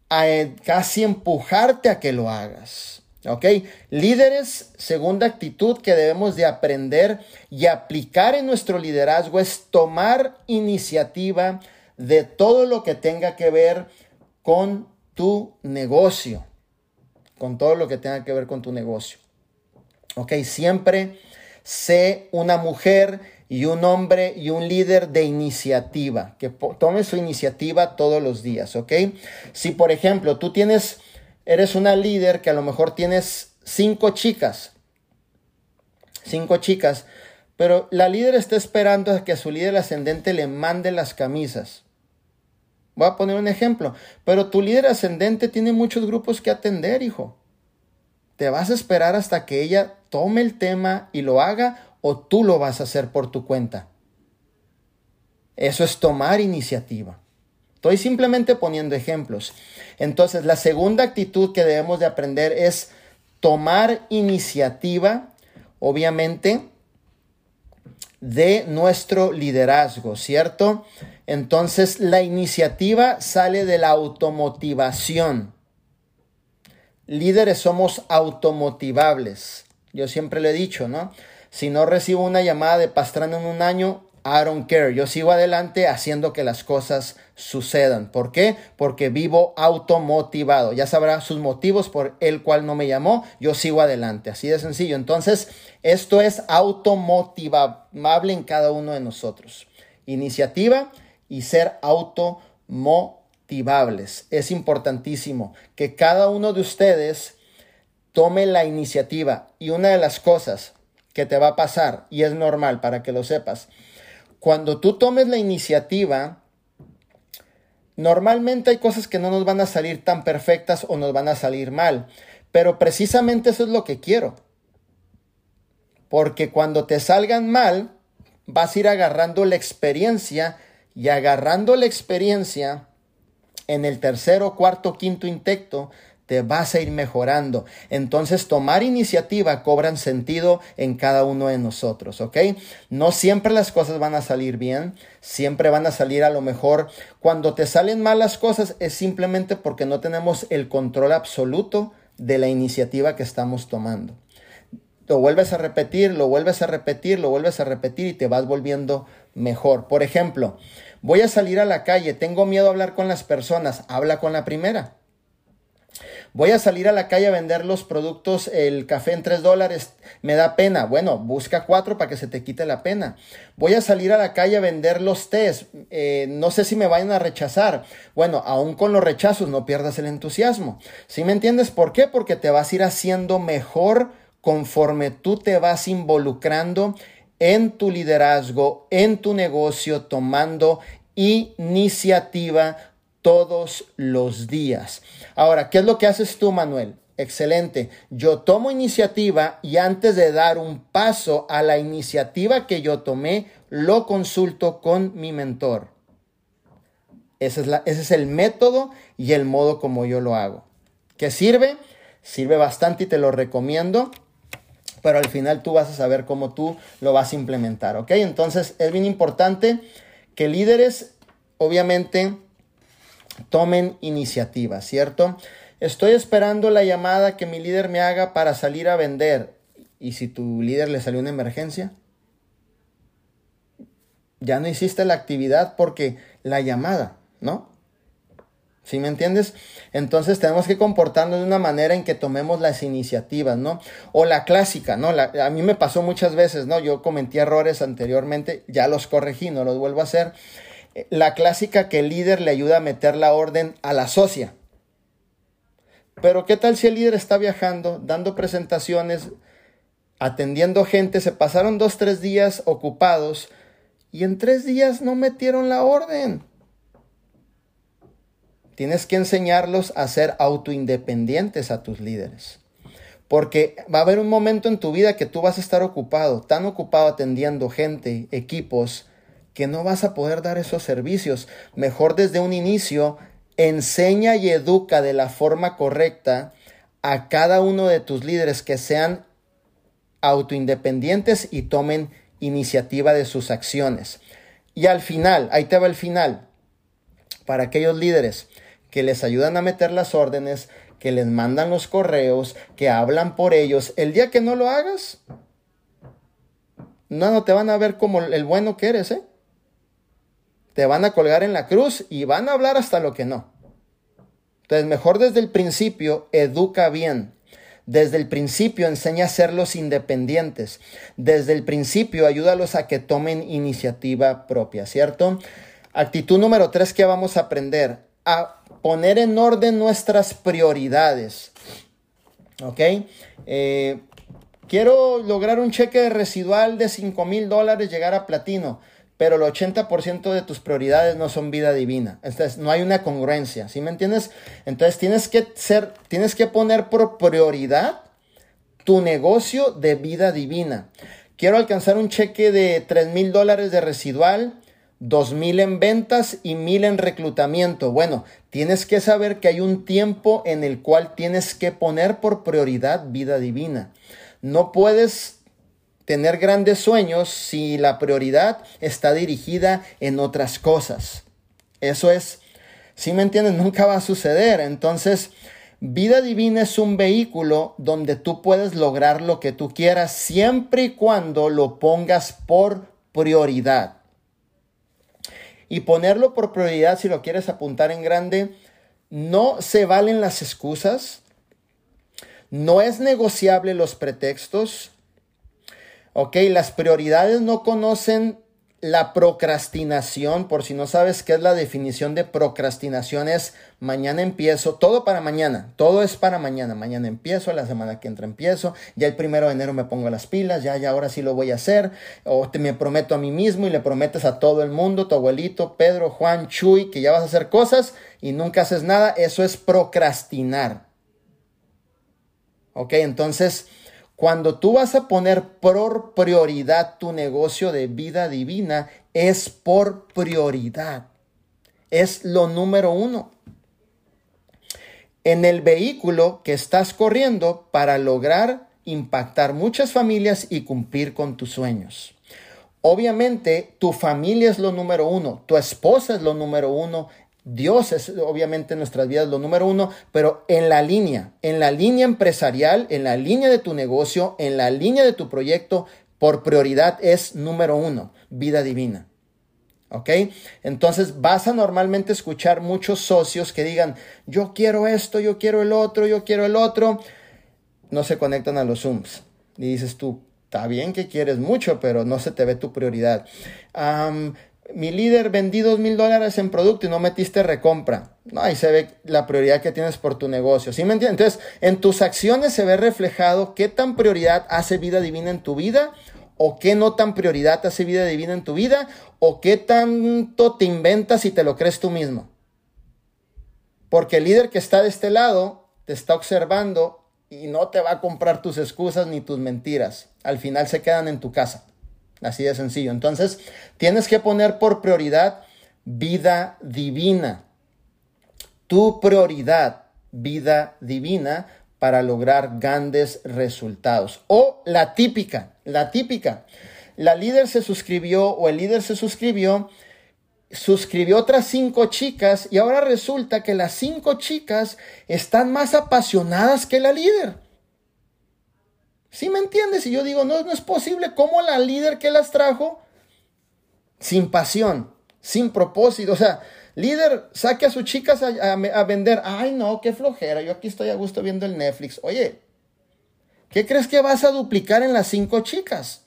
a casi empujarte a que lo hagas. ¿Ok? Líderes, segunda actitud que debemos de aprender y aplicar en nuestro liderazgo es tomar iniciativa de todo lo que tenga que ver con tu negocio. Con todo lo que tenga que ver con tu negocio. ¿Ok? Siempre sé una mujer y un hombre y un líder de iniciativa, que tome su iniciativa todos los días, ¿ok? Si por ejemplo tú tienes, eres una líder que a lo mejor tienes cinco chicas, cinco chicas, pero la líder está esperando a que su líder ascendente le mande las camisas. Voy a poner un ejemplo, pero tu líder ascendente tiene muchos grupos que atender, hijo. Te vas a esperar hasta que ella tome el tema y lo haga o tú lo vas a hacer por tu cuenta. Eso es tomar iniciativa. Estoy simplemente poniendo ejemplos. Entonces, la segunda actitud que debemos de aprender es tomar iniciativa, obviamente, de nuestro liderazgo, ¿cierto? Entonces, la iniciativa sale de la automotivación. Líderes somos automotivables. Yo siempre lo he dicho, ¿no? Si no recibo una llamada de Pastrana en un año, I don't care. Yo sigo adelante haciendo que las cosas sucedan. ¿Por qué? Porque vivo automotivado. Ya sabrá sus motivos por el cual no me llamó. Yo sigo adelante. Así de sencillo. Entonces, esto es automotivable en cada uno de nosotros. Iniciativa y ser automotivables. Es importantísimo que cada uno de ustedes tome la iniciativa. Y una de las cosas que te va a pasar, y es normal para que lo sepas, cuando tú tomes la iniciativa, normalmente hay cosas que no nos van a salir tan perfectas o nos van a salir mal. Pero precisamente eso es lo que quiero. Porque cuando te salgan mal, vas a ir agarrando la experiencia y agarrando la experiencia en el tercero, cuarto, quinto intento, te vas a ir mejorando. Entonces, tomar iniciativa cobran sentido en cada uno de nosotros, ¿ok? No siempre las cosas van a salir bien, siempre van a salir a lo mejor. Cuando te salen mal las cosas es simplemente porque no tenemos el control absoluto de la iniciativa que estamos tomando. Lo vuelves a repetir, lo vuelves a repetir, lo vuelves a repetir y te vas volviendo mejor. Por ejemplo, voy a salir a la calle, tengo miedo a hablar con las personas, habla con la primera. Voy a salir a la calle a vender los productos, el café en 3 dólares, me da pena. Bueno, busca cuatro para que se te quite la pena. Voy a salir a la calle a vender los tés, eh, no sé si me vayan a rechazar. Bueno, aún con los rechazos no pierdas el entusiasmo. ¿Sí me entiendes por qué? Porque te vas a ir haciendo mejor conforme tú te vas involucrando en tu liderazgo, en tu negocio, tomando iniciativa todos los días. Ahora, ¿qué es lo que haces tú, Manuel? Excelente. Yo tomo iniciativa y antes de dar un paso a la iniciativa que yo tomé, lo consulto con mi mentor. Ese es, ese es el método y el modo como yo lo hago. ¿Qué sirve? Sirve bastante y te lo recomiendo pero al final tú vas a saber cómo tú lo vas a implementar, ¿ok? Entonces es bien importante que líderes, obviamente, tomen iniciativa, ¿cierto? Estoy esperando la llamada que mi líder me haga para salir a vender. ¿Y si tu líder le salió una emergencia? Ya no hiciste la actividad porque la llamada, ¿no? ¿Sí me entiendes? Entonces tenemos que comportarnos de una manera en que tomemos las iniciativas, ¿no? O la clásica, ¿no? a mí me pasó muchas veces, ¿no? Yo cometí errores anteriormente, ya los corregí, no los vuelvo a hacer. La clásica que el líder le ayuda a meter la orden a la socia. Pero ¿qué tal si el líder está viajando, dando presentaciones, atendiendo gente, se pasaron dos, tres días ocupados y en tres días no metieron la orden? Tienes que enseñarlos a ser autoindependientes a tus líderes. Porque va a haber un momento en tu vida que tú vas a estar ocupado, tan ocupado atendiendo gente, equipos, que no vas a poder dar esos servicios. Mejor desde un inicio, enseña y educa de la forma correcta a cada uno de tus líderes que sean autoindependientes y tomen iniciativa de sus acciones. Y al final, ahí te va el final, para aquellos líderes que les ayudan a meter las órdenes, que les mandan los correos, que hablan por ellos. El día que no lo hagas, no, no te van a ver como el bueno que eres, ¿eh? Te van a colgar en la cruz y van a hablar hasta lo que no. Entonces, mejor desde el principio, educa bien. Desde el principio enseña a serlos independientes. Desde el principio ayúdalos a que tomen iniciativa propia, ¿cierto? Actitud número tres que vamos a aprender. A poner en orden nuestras prioridades. ¿Ok? Eh, quiero lograr un cheque residual de 5 mil dólares, llegar a platino, pero el 80% de tus prioridades no son vida divina. Entonces, no hay una congruencia, ¿sí me entiendes? Entonces, tienes que ser, tienes que poner por prioridad tu negocio de vida divina. Quiero alcanzar un cheque de 3 mil dólares de residual, dos mil en ventas y mil en reclutamiento. Bueno, tienes que saber que hay un tiempo en el cual tienes que poner por prioridad vida divina. No puedes tener grandes sueños si la prioridad está dirigida en otras cosas. Eso es, si me entiendes, nunca va a suceder. Entonces, vida divina es un vehículo donde tú puedes lograr lo que tú quieras siempre y cuando lo pongas por prioridad y ponerlo por prioridad si lo quieres apuntar en grande. No se valen las excusas. No es negociable los pretextos. Ok, las prioridades no conocen la procrastinación, por si no sabes qué es la definición de procrastinación, es mañana empiezo, todo para mañana, todo es para mañana, mañana empiezo, la semana que entra empiezo, ya el primero de enero me pongo las pilas, ya, ya ahora sí lo voy a hacer, o te me prometo a mí mismo y le prometes a todo el mundo, tu abuelito, Pedro, Juan, Chuy, que ya vas a hacer cosas y nunca haces nada, eso es procrastinar. Ok, entonces cuando tú vas a poner por prioridad tu negocio de vida divina, es por prioridad. Es lo número uno. En el vehículo que estás corriendo para lograr impactar muchas familias y cumplir con tus sueños. Obviamente, tu familia es lo número uno, tu esposa es lo número uno, Dios es obviamente en nuestras vidas lo número uno, pero en la línea, en la línea empresarial, en la línea de tu negocio, en la línea de tu proyecto, por prioridad es número uno, vida divina. ¿Ok? Entonces vas a normalmente escuchar muchos socios que digan, yo quiero esto, yo quiero el otro, yo quiero el otro. No se conectan a los Zooms. Y dices tú, está bien que quieres mucho, pero no se te ve tu prioridad mi líder vendí dos mil dólares en producto y no metiste recompra. No, ahí se ve la prioridad que tienes por tu negocio. ¿Sí me entiendes? Entonces, en tus acciones se ve reflejado qué tan prioridad hace vida divina en tu vida o qué no tan prioridad hace vida divina en tu vida o qué tanto te inventas y te lo crees tú mismo. Porque el líder que está de este lado te está observando y no te va a comprar tus excusas ni tus mentiras. Al final se quedan en tu casa. Así de sencillo. Entonces, tienes que poner por prioridad vida divina. Tu prioridad, vida divina, para lograr grandes resultados. O la típica, la típica. La líder se suscribió o el líder se suscribió, suscribió otras cinco chicas y ahora resulta que las cinco chicas están más apasionadas que la líder. ¿Sí me entiendes? Y yo digo, no, no es posible. ¿Cómo la líder que las trajo? Sin pasión, sin propósito. O sea, líder, saque a sus chicas a, a, vender. Ay, no, qué flojera. Yo aquí estoy a gusto viendo el Netflix. Oye, ¿qué crees que vas a duplicar en las cinco chicas?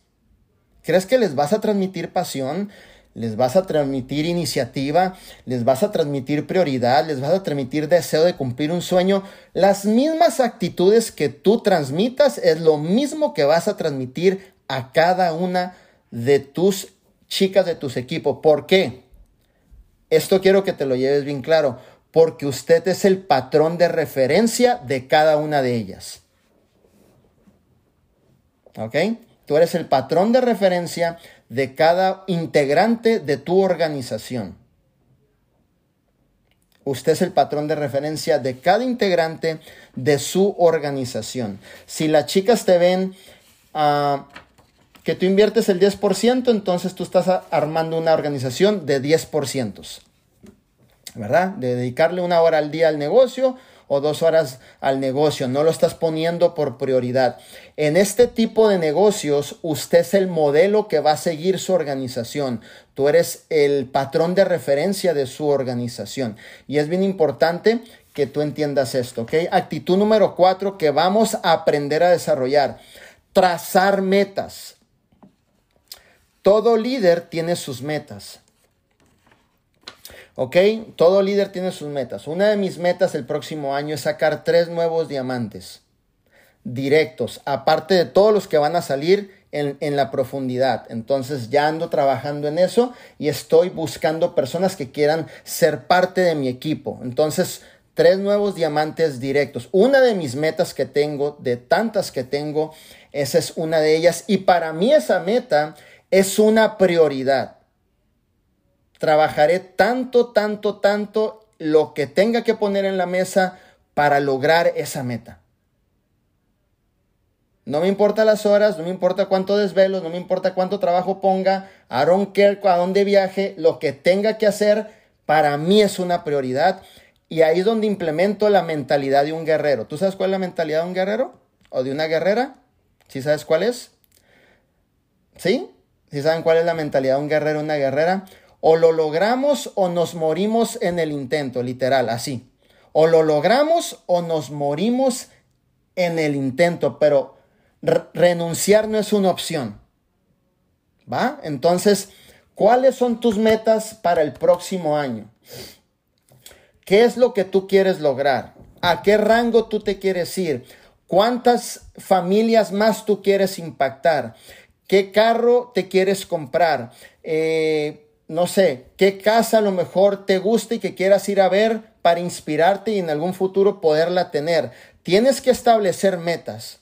¿Crees que les vas a transmitir pasión? Les vas a transmitir iniciativa, les vas a transmitir prioridad, les vas a transmitir deseo de cumplir un sueño. Las mismas actitudes que tú transmitas es lo mismo que vas a transmitir a cada una de tus chicas de tus equipos. ¿Por qué? Esto quiero que te lo lleves bien claro, porque usted es el patrón de referencia de cada una de ellas. ¿Ok? Tú eres el patrón de referencia de cada integrante de tu organización. Usted es el patrón de referencia de cada integrante de su organización. Si las chicas te ven ah, que tú inviertes el 10%, entonces tú estás armando una organización de 10%. ¿Verdad? De dedicarle una hora al día al negocio o dos horas al negocio, no lo estás poniendo por prioridad. En este tipo de negocios, usted es el modelo que va a seguir su organización. Tú eres el patrón de referencia de su organización. Y es bien importante que tú entiendas esto, ¿ok? Actitud número cuatro que vamos a aprender a desarrollar. Trazar metas. Todo líder tiene sus metas. ¿Ok? Todo líder tiene sus metas. Una de mis metas el próximo año es sacar tres nuevos diamantes directos, aparte de todos los que van a salir en, en, la profundidad. Entonces ya ando trabajando en eso y estoy buscando personas que quieran ser parte de mi equipo. Entonces, tres nuevos diamantes directos. Una de mis metas que tengo, de tantas que tengo, esa es una de ellas. Y para mí esa meta es una prioridad trabajaré tanto, tanto, tanto lo que tenga que poner en la mesa para lograr esa meta. No me importa las horas, no me importa cuánto desvelo, no me importa cuánto trabajo ponga, I don't a dónde viaje, lo que tenga que hacer para mí es una prioridad. Y ahí es donde implemento la mentalidad de un guerrero. ¿Tú sabes cuál es la mentalidad de un guerrero? ¿O de una guerrera? ¿Sí sabes cuál es? ¿Sí? ¿Sí saben cuál es la mentalidad de un guerrero o una guerrera? O lo logramos o nos morimos en el intento, literal, así. O lo logramos o nos morimos en el intento, pero renunciar no es una opción. ¿Va? Entonces, ¿Cuáles son tus metas para el próximo año? ¿Qué es lo que tú quieres lograr? ¿A qué rango tú te quieres ir? ¿Cuántas familias más tú quieres impactar? ¿Qué carro te quieres comprar? Eh, no sé, qué casa a lo mejor te gusta y que quieras ir a ver para inspirarte y en algún futuro poderla tener. Tienes que establecer metas.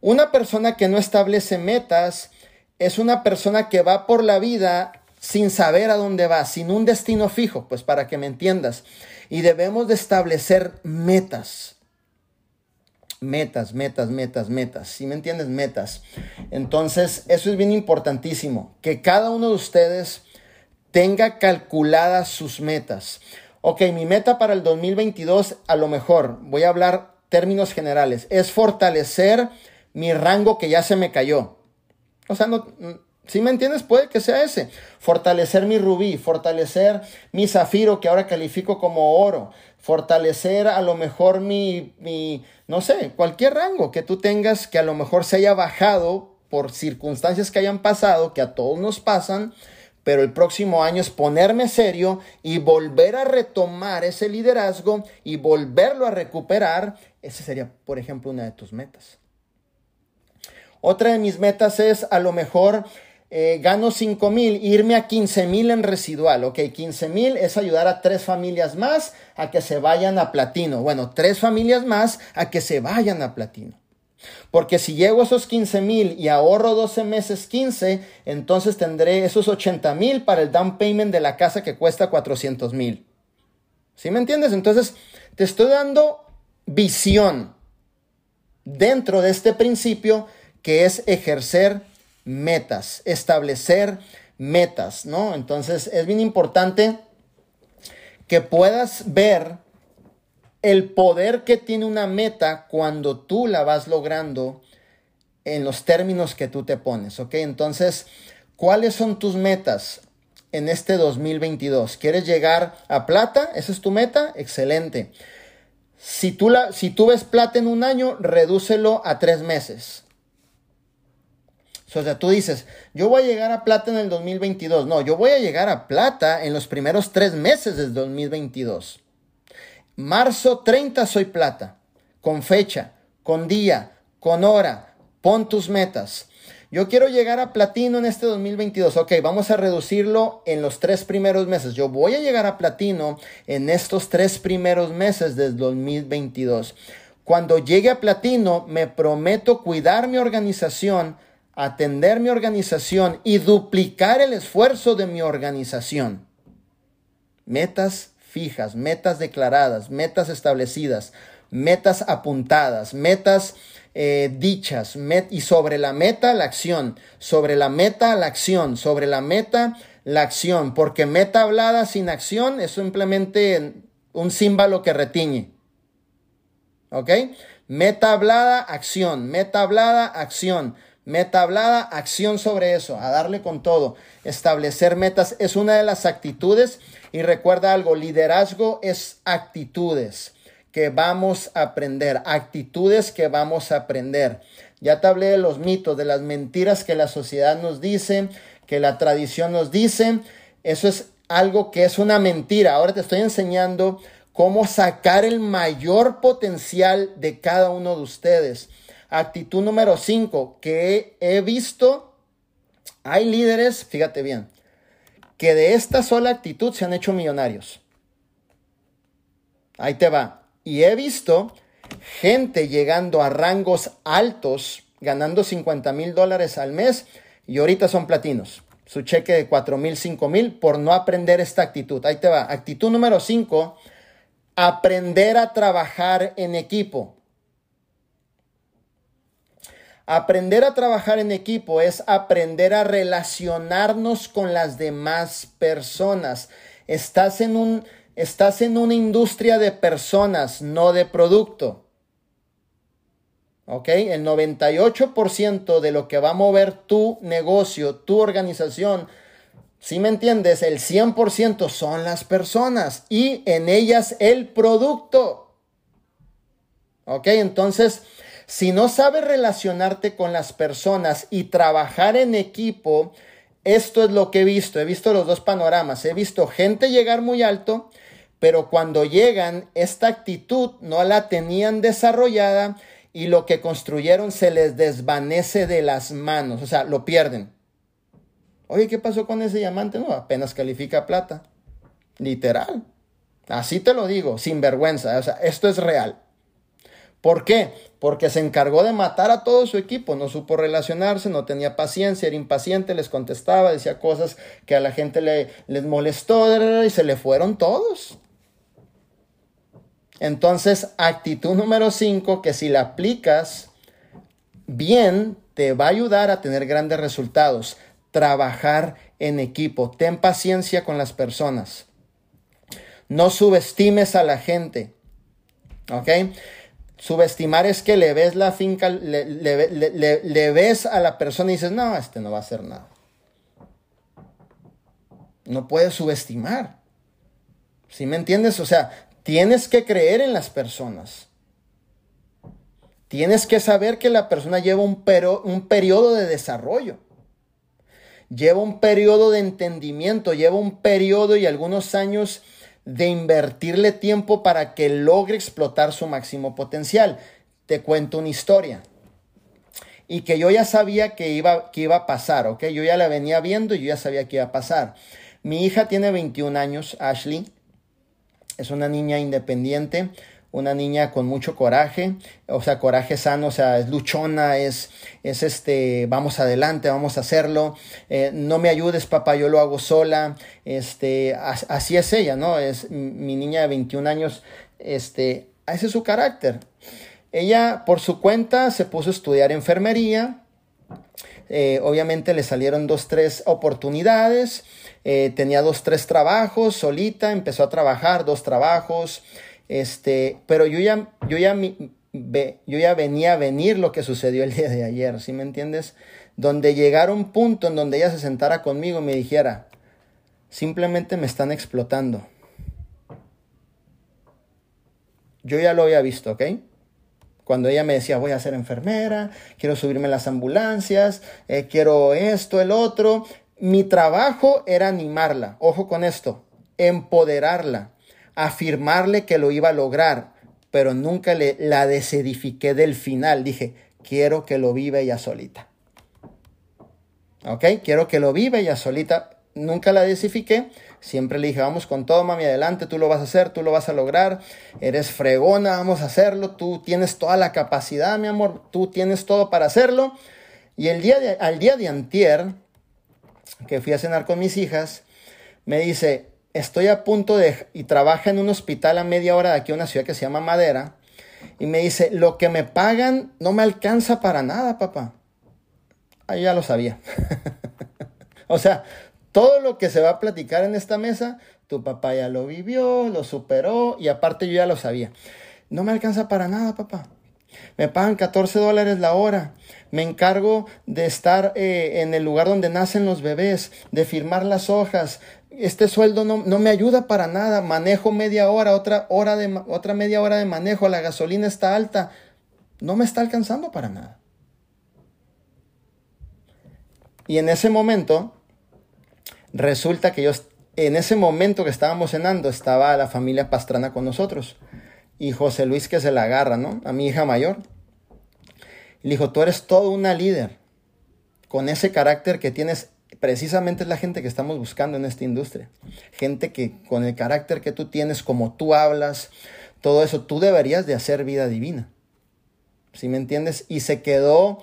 Una persona que no establece metas es una persona que va por la vida sin saber a dónde va, sin un destino fijo, pues para que me entiendas. Y debemos de establecer metas. Metas, metas, metas, metas. Si me entiendes, metas. Entonces, eso es bien importantísimo, que cada uno de ustedes tenga calculadas sus metas. Ok, mi meta para el 2022, a lo mejor, voy a hablar términos generales, es fortalecer mi rango que ya se me cayó. O sea, no, si me entiendes, puede que sea ese. Fortalecer mi rubí, fortalecer mi zafiro que ahora califico como oro, fortalecer a lo mejor mi, mi, no sé, cualquier rango que tú tengas que a lo mejor se haya bajado por circunstancias que hayan pasado, que a todos nos pasan, pero el próximo año es ponerme serio y volver a retomar ese liderazgo y volverlo a recuperar. Ese sería, por ejemplo, una de tus metas. Otra de mis metas es a lo mejor eh, gano 5 mil, irme a 15 mil en residual. Ok, 15 mil es ayudar a tres familias más a que se vayan a platino. Bueno, tres familias más a que se vayan a platino. Porque si llego a esos 15 mil y ahorro 12 meses 15, entonces tendré esos 80 mil para el down payment de la casa que cuesta 400 mil. ¿Sí me entiendes? Entonces, te estoy dando visión dentro de este principio que es ejercer metas, establecer metas, ¿no? Entonces, es bien importante que puedas ver el poder que tiene una meta cuando tú la vas logrando en los términos que tú te pones, ¿ok? Entonces, ¿cuáles son tus metas en este 2022? ¿Quieres llegar a plata? ¿Esa es tu meta? Excelente. Si tú, la, si tú ves plata en un año, redúcelo a tres meses. O sea, tú dices, yo voy a llegar a plata en el 2022. No, yo voy a llegar a plata en los primeros tres meses del 2022. Marzo 30 soy plata, con fecha, con día, con hora, pon tus metas. Yo quiero llegar a platino en este 2022. Ok, vamos a reducirlo en los tres primeros meses. Yo voy a llegar a platino en estos tres primeros meses del 2022. Cuando llegue a platino, me prometo cuidar mi organización, atender mi organización y duplicar el esfuerzo de mi organización. Metas fijas, metas declaradas, metas establecidas, metas apuntadas, metas eh, dichas, y sobre la meta la acción, sobre la meta la acción, sobre la meta la acción, porque meta hablada sin acción es simplemente un símbolo que retiñe. ¿Ok? Meta hablada, acción, meta hablada, acción. Meta hablada, acción sobre eso, a darle con todo. Establecer metas es una de las actitudes y recuerda algo, liderazgo es actitudes que vamos a aprender, actitudes que vamos a aprender. Ya te hablé de los mitos, de las mentiras que la sociedad nos dice, que la tradición nos dice. Eso es algo que es una mentira. Ahora te estoy enseñando cómo sacar el mayor potencial de cada uno de ustedes. Actitud número 5 que he visto, hay líderes, fíjate bien, que de esta sola actitud se han hecho millonarios. Ahí te va. Y he visto gente llegando a rangos altos, ganando 50 mil dólares al mes y ahorita son platinos. Su cheque de 4 mil, 5 mil por no aprender esta actitud. Ahí te va. Actitud número 5, aprender a trabajar en equipo. Aprender a trabajar en equipo es aprender a relacionarnos con las demás personas. Estás en, un, estás en una industria de personas, no de producto. ¿Ok? El 98% de lo que va a mover tu negocio, tu organización, si me entiendes, el 100% son las personas y en ellas el producto. ¿Ok? Entonces, si no sabes relacionarte con las personas y trabajar en equipo, esto es lo que he visto, he visto los dos panoramas, he visto gente llegar muy alto, pero cuando llegan, esta actitud no la tenían desarrollada y lo que construyeron se les desvanece de las manos, o sea, lo pierden. Oye, ¿qué pasó con ese diamante? No, apenas califica plata. Literal. Así te lo digo, sin vergüenza. O sea, esto es real. ¿Por qué? Porque se encargó de matar a todo su equipo, no supo relacionarse, no tenía paciencia, era impaciente, les contestaba, decía cosas que a la gente le, les molestó y se le fueron todos. Entonces, actitud número 5, que si la aplicas bien, te va a ayudar a tener grandes resultados. Trabajar en equipo. Ten paciencia con las personas. No subestimes a la gente. ¿Ok? Subestimar es que le ves la finca, le, le, ves a la persona y dices, no, este no va a hacer nada. No puedes subestimar. ¿Sí me entiendes? O sea, Tienes que creer en las personas. Tienes que saber que la persona lleva un, un periodo de desarrollo. Lleva un periodo de entendimiento, lleva un periodo y algunos años de invertirle tiempo para que logre explotar su máximo potencial. Te cuento una historia. Y que yo ya sabía que iba, que iba a pasar, ¿ok? Yo ya la venía viendo y yo ya sabía que iba a pasar. Mi hija tiene 21 años, Ashley. Es una niña independiente, una niña con mucho coraje, o sea, coraje sano, o sea, es luchona, es, es este, vamos adelante, vamos a hacerlo, eh, no me ayudes papá, yo lo hago sola, este, así es ella, ¿no? Es mi niña de 21 años, este, ese es su carácter. Ella por su cuenta se puso a estudiar enfermería, eh, obviamente le salieron dos, tres oportunidades, eh, tenía dos, tres trabajos solita, empezó a trabajar dos trabajos, este, pero yo ya, yo ya, yo ya venía a venir lo que sucedió el día de ayer, ¿sí me entiendes? Donde llegara un punto en donde ella se sentara conmigo y me dijera, simplemente me están explotando. Yo ya lo había visto, ¿ok? Cuando ella me decía, voy a ser enfermera, quiero subirme en las ambulancias, eh, quiero esto, el otro, mi trabajo era animarla, ojo con esto, empoderarla, afirmarle que lo iba a lograr, pero nunca le, la desedifiqué del final. Dije, quiero que lo viva ella solita. ¿Ok? Quiero que lo viva ella solita. Nunca la desifiqué. Siempre le dije, vamos con todo, mami, adelante, tú lo vas a hacer, tú lo vas a lograr. Eres fregona, vamos a hacerlo. Tú tienes toda la capacidad, mi amor. Tú tienes todo para hacerlo. Y el día al día de antier, que fui a cenar con mis hijas, me dice, estoy a punto de, y trabaja en un hospital a media hora de aquí, una ciudad que se llama Madera, y me dice, lo que me pagan no me alcanza para nada, papá. Ahí ya lo sabía. o sea, todo lo que se va a platicar en esta mesa, tu papá ya lo vivió, lo superó, y aparte yo ya lo sabía. No me alcanza para nada, papá. Me pagan 14 dólares la hora. Me encargo de estar eh, en el lugar donde nacen los bebés, de firmar las hojas. Este sueldo no, no, me ayuda para nada. Manejo media hora, otra, hora de, otra media hora de manejo. La gasolina está alta. No me está alcanzando para nada. Y en ese momento, resulta que en ese momento que estábamos cenando, estaba la familia Pastrana con nosotros y José Luis que se la agarra, ¿no? A mi hija mayor. Le dijo, tú eres todo una líder. Con ese carácter que tienes, precisamente es la gente que estamos buscando en esta industria. Gente que con el carácter que tú tienes, como tú hablas, todo eso, tú deberías de hacer vida divina. ¿Sí me entiendes? Y se quedó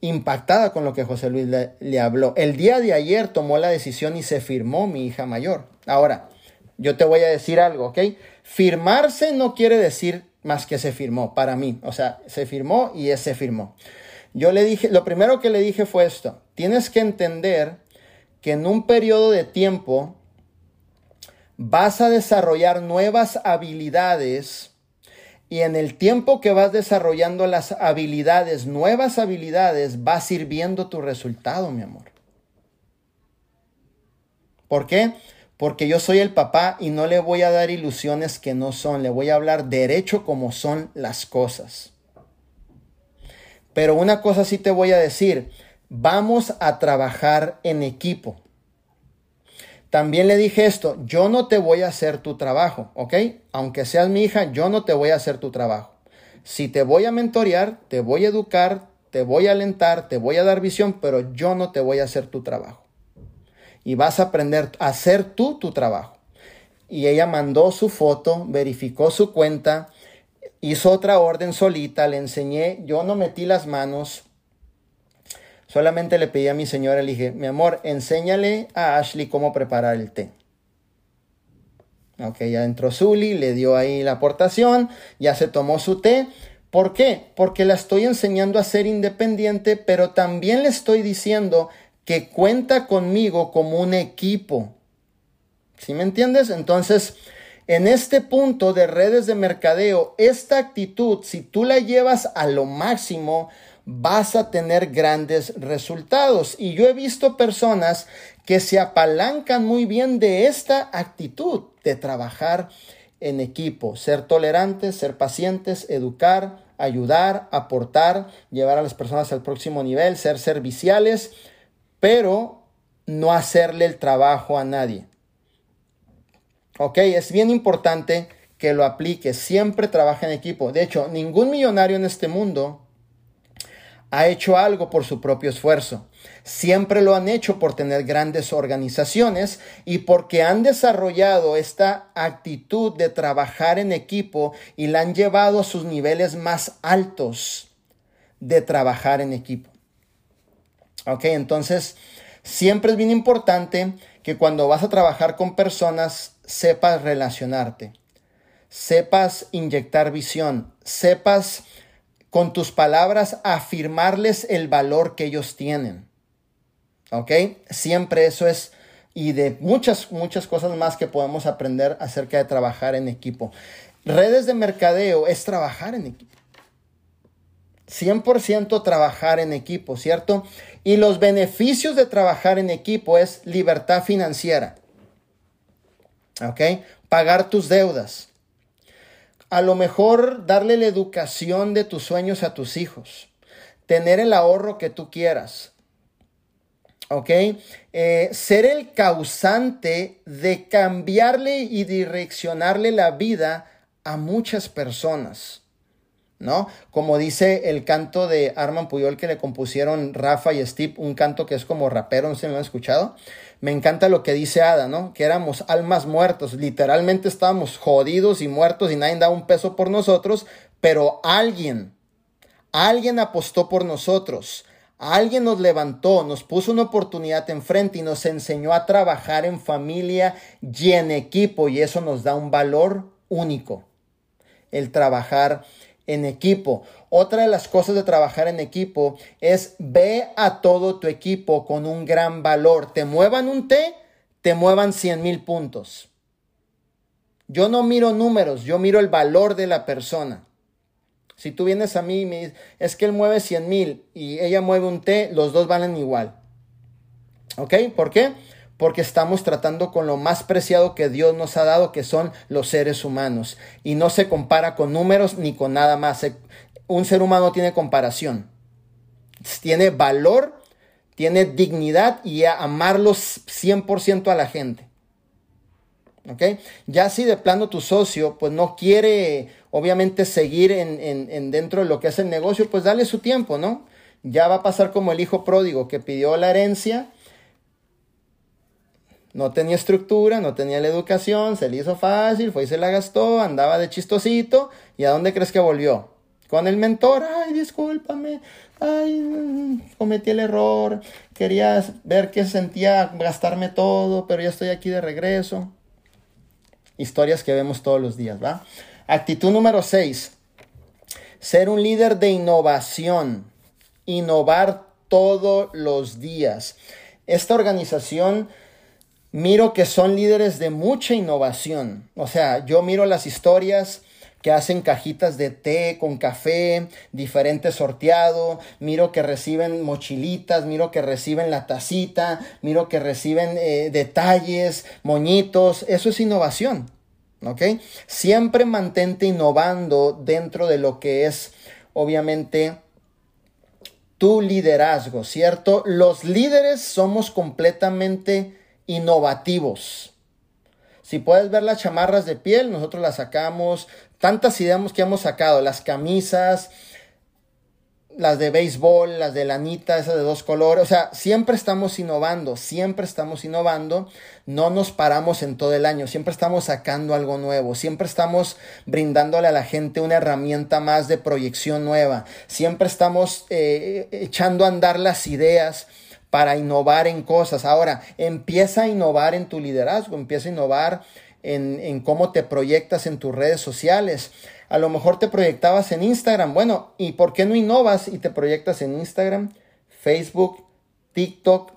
impactada con lo que José Luis le, le habló. El día de ayer tomó la decisión y se firmó mi hija mayor. Ahora, yo te voy a decir algo, ¿ok? Firmarse no quiere decir más que se firmó para mí. O sea, se firmó y se firmó. Yo le dije, lo primero que le dije fue esto. Tienes que entender que en un periodo de tiempo vas a desarrollar nuevas habilidades y en el tiempo que vas desarrollando las habilidades, nuevas habilidades, vas sirviendo tu resultado, mi amor. ¿Por qué? porque yo soy el papá y no le voy a dar ilusiones que no son, le voy a hablar derecho como son las cosas. Pero una cosa sí te voy a decir, vamos a trabajar en equipo. También le dije esto, yo no te voy a hacer tu trabajo, ¿ok? Aunque seas mi hija, yo no te voy a hacer tu trabajo. Si te voy a mentorear, te voy a educar, te voy a alentar, te voy a dar visión, pero yo no te voy a hacer tu trabajo. Y vas a aprender a hacer tú tu trabajo. Y ella mandó su foto, verificó su cuenta, hizo otra orden solita, le enseñé, yo no metí las manos, Solamente le pedí a mi señora, le dije, mi amor, enséñale a Ashley cómo preparar el té. Ok, ya entró Zully, le dio ahí la aportación, ya se tomó su té. ¿Por qué? Porque la estoy enseñando a ser independiente, pero también le estoy diciendo que cuenta conmigo como un equipo. ¿Sí me entiendes? Entonces, en este punto de redes de mercadeo, esta actitud, si tú la llevas a lo máximo, vas a tener grandes resultados. Y yo he visto personas que se apalancan muy bien de esta actitud de trabajar en equipo, ser tolerantes, ser pacientes, educar, ayudar, aportar, llevar a las personas al próximo nivel, ser serviciales, pero no hacerle el trabajo a nadie. Ok, es bien importante que lo aplique, siempre trabaja en equipo. De hecho, ningún millonario en este mundo ha hecho algo por su propio esfuerzo. Siempre lo han hecho por tener grandes organizaciones y porque han desarrollado esta actitud de trabajar en equipo y la han llevado a sus niveles más altos de trabajar en equipo. Ok, entonces siempre es bien importante que cuando vas a trabajar con personas sepas relacionarte, sepas inyectar visión, sepas con tus palabras afirmarles el valor que ellos tienen. ¿Ok? Siempre eso es, y de muchas, muchas cosas más que podemos aprender acerca de trabajar en equipo. Redes de mercadeo es trabajar en equipo. 100% trabajar en equipo, ¿cierto? Y los beneficios de trabajar en equipo es libertad financiera. ¿Ok? Pagar tus deudas a lo mejor darle la educación de tus sueños a tus hijos, tener el ahorro que tú quieras, ¿ok? Eh, ser el causante de cambiarle y direccionarle la vida a muchas personas. ¿no? Como dice el canto de Arman Puyol que le compusieron Rafa y Steve, un canto que es como rapero, no sé si me han escuchado. Me encanta lo que dice Ada, ¿no? Que éramos almas muertos, literalmente estábamos jodidos y muertos y nadie daba un peso por nosotros, pero alguien, alguien apostó por nosotros. Alguien nos levantó, nos puso una oportunidad enfrente y nos enseñó a trabajar en familia y en equipo y eso nos da un valor único. El trabajar en equipo. Otra de las cosas de trabajar en equipo es ve a todo tu equipo con un gran valor. Te muevan un T, te muevan 100 mil puntos. Yo no miro números, yo miro el valor de la persona. Si tú vienes a mí y me dices, es que él mueve 100 mil y ella mueve un T, los dos valen igual. ¿Ok? ¿Por qué? porque estamos tratando con lo más preciado que Dios nos ha dado, que son los seres humanos. Y no se compara con números ni con nada más. Un ser humano tiene comparación. Tiene valor, tiene dignidad y amarlos 100% a la gente. ¿Ok? Ya si de plano tu socio pues no quiere obviamente seguir en, en dentro de lo que es el negocio, pues dale su tiempo, ¿no? Ya va a pasar como el hijo pródigo que pidió la herencia no tenía estructura, no tenía la educación, se le hizo fácil, fue y se la gastó, andaba de chistosito. ¿Y a dónde crees que volvió? Con el mentor, ay, discúlpame, ay, cometí el error, quería ver qué sentía gastarme todo, pero ya estoy aquí de regreso. Historias que vemos todos los días, ¿va? Actitud número 6. Ser un líder de innovación. Innovar todos los días. Esta organización miro que son líderes de mucha innovación. O sea, yo miro las historias que hacen cajitas de té con café, diferente sorteado, miro que reciben mochilitas, miro que reciben la tacita, miro que reciben eh, detalles, moñitos, eso es innovación, ¿ok? Siempre mantente innovando dentro de lo que es, obviamente, tu liderazgo, ¿cierto? Los líderes somos completamente innovativos. Si puedes ver las chamarras de piel, nosotros las sacamos, tantas ideas que hemos sacado, las camisas, las de béisbol, las de lanita, esas de dos colores. O sea, siempre estamos innovando, siempre estamos innovando. No nos paramos en todo el año, siempre estamos sacando algo nuevo, siempre estamos brindándole a la gente una herramienta más de proyección nueva, siempre estamos eh, echando a andar las ideas para innovar en cosas. Ahora, empieza a innovar en tu liderazgo, empieza a innovar en, en cómo te proyectas en tus redes sociales a lo mejor te proyectabas en Instagram. Bueno, ¿y por qué no innovas y te proyectas en Instagram, Facebook, TikTok?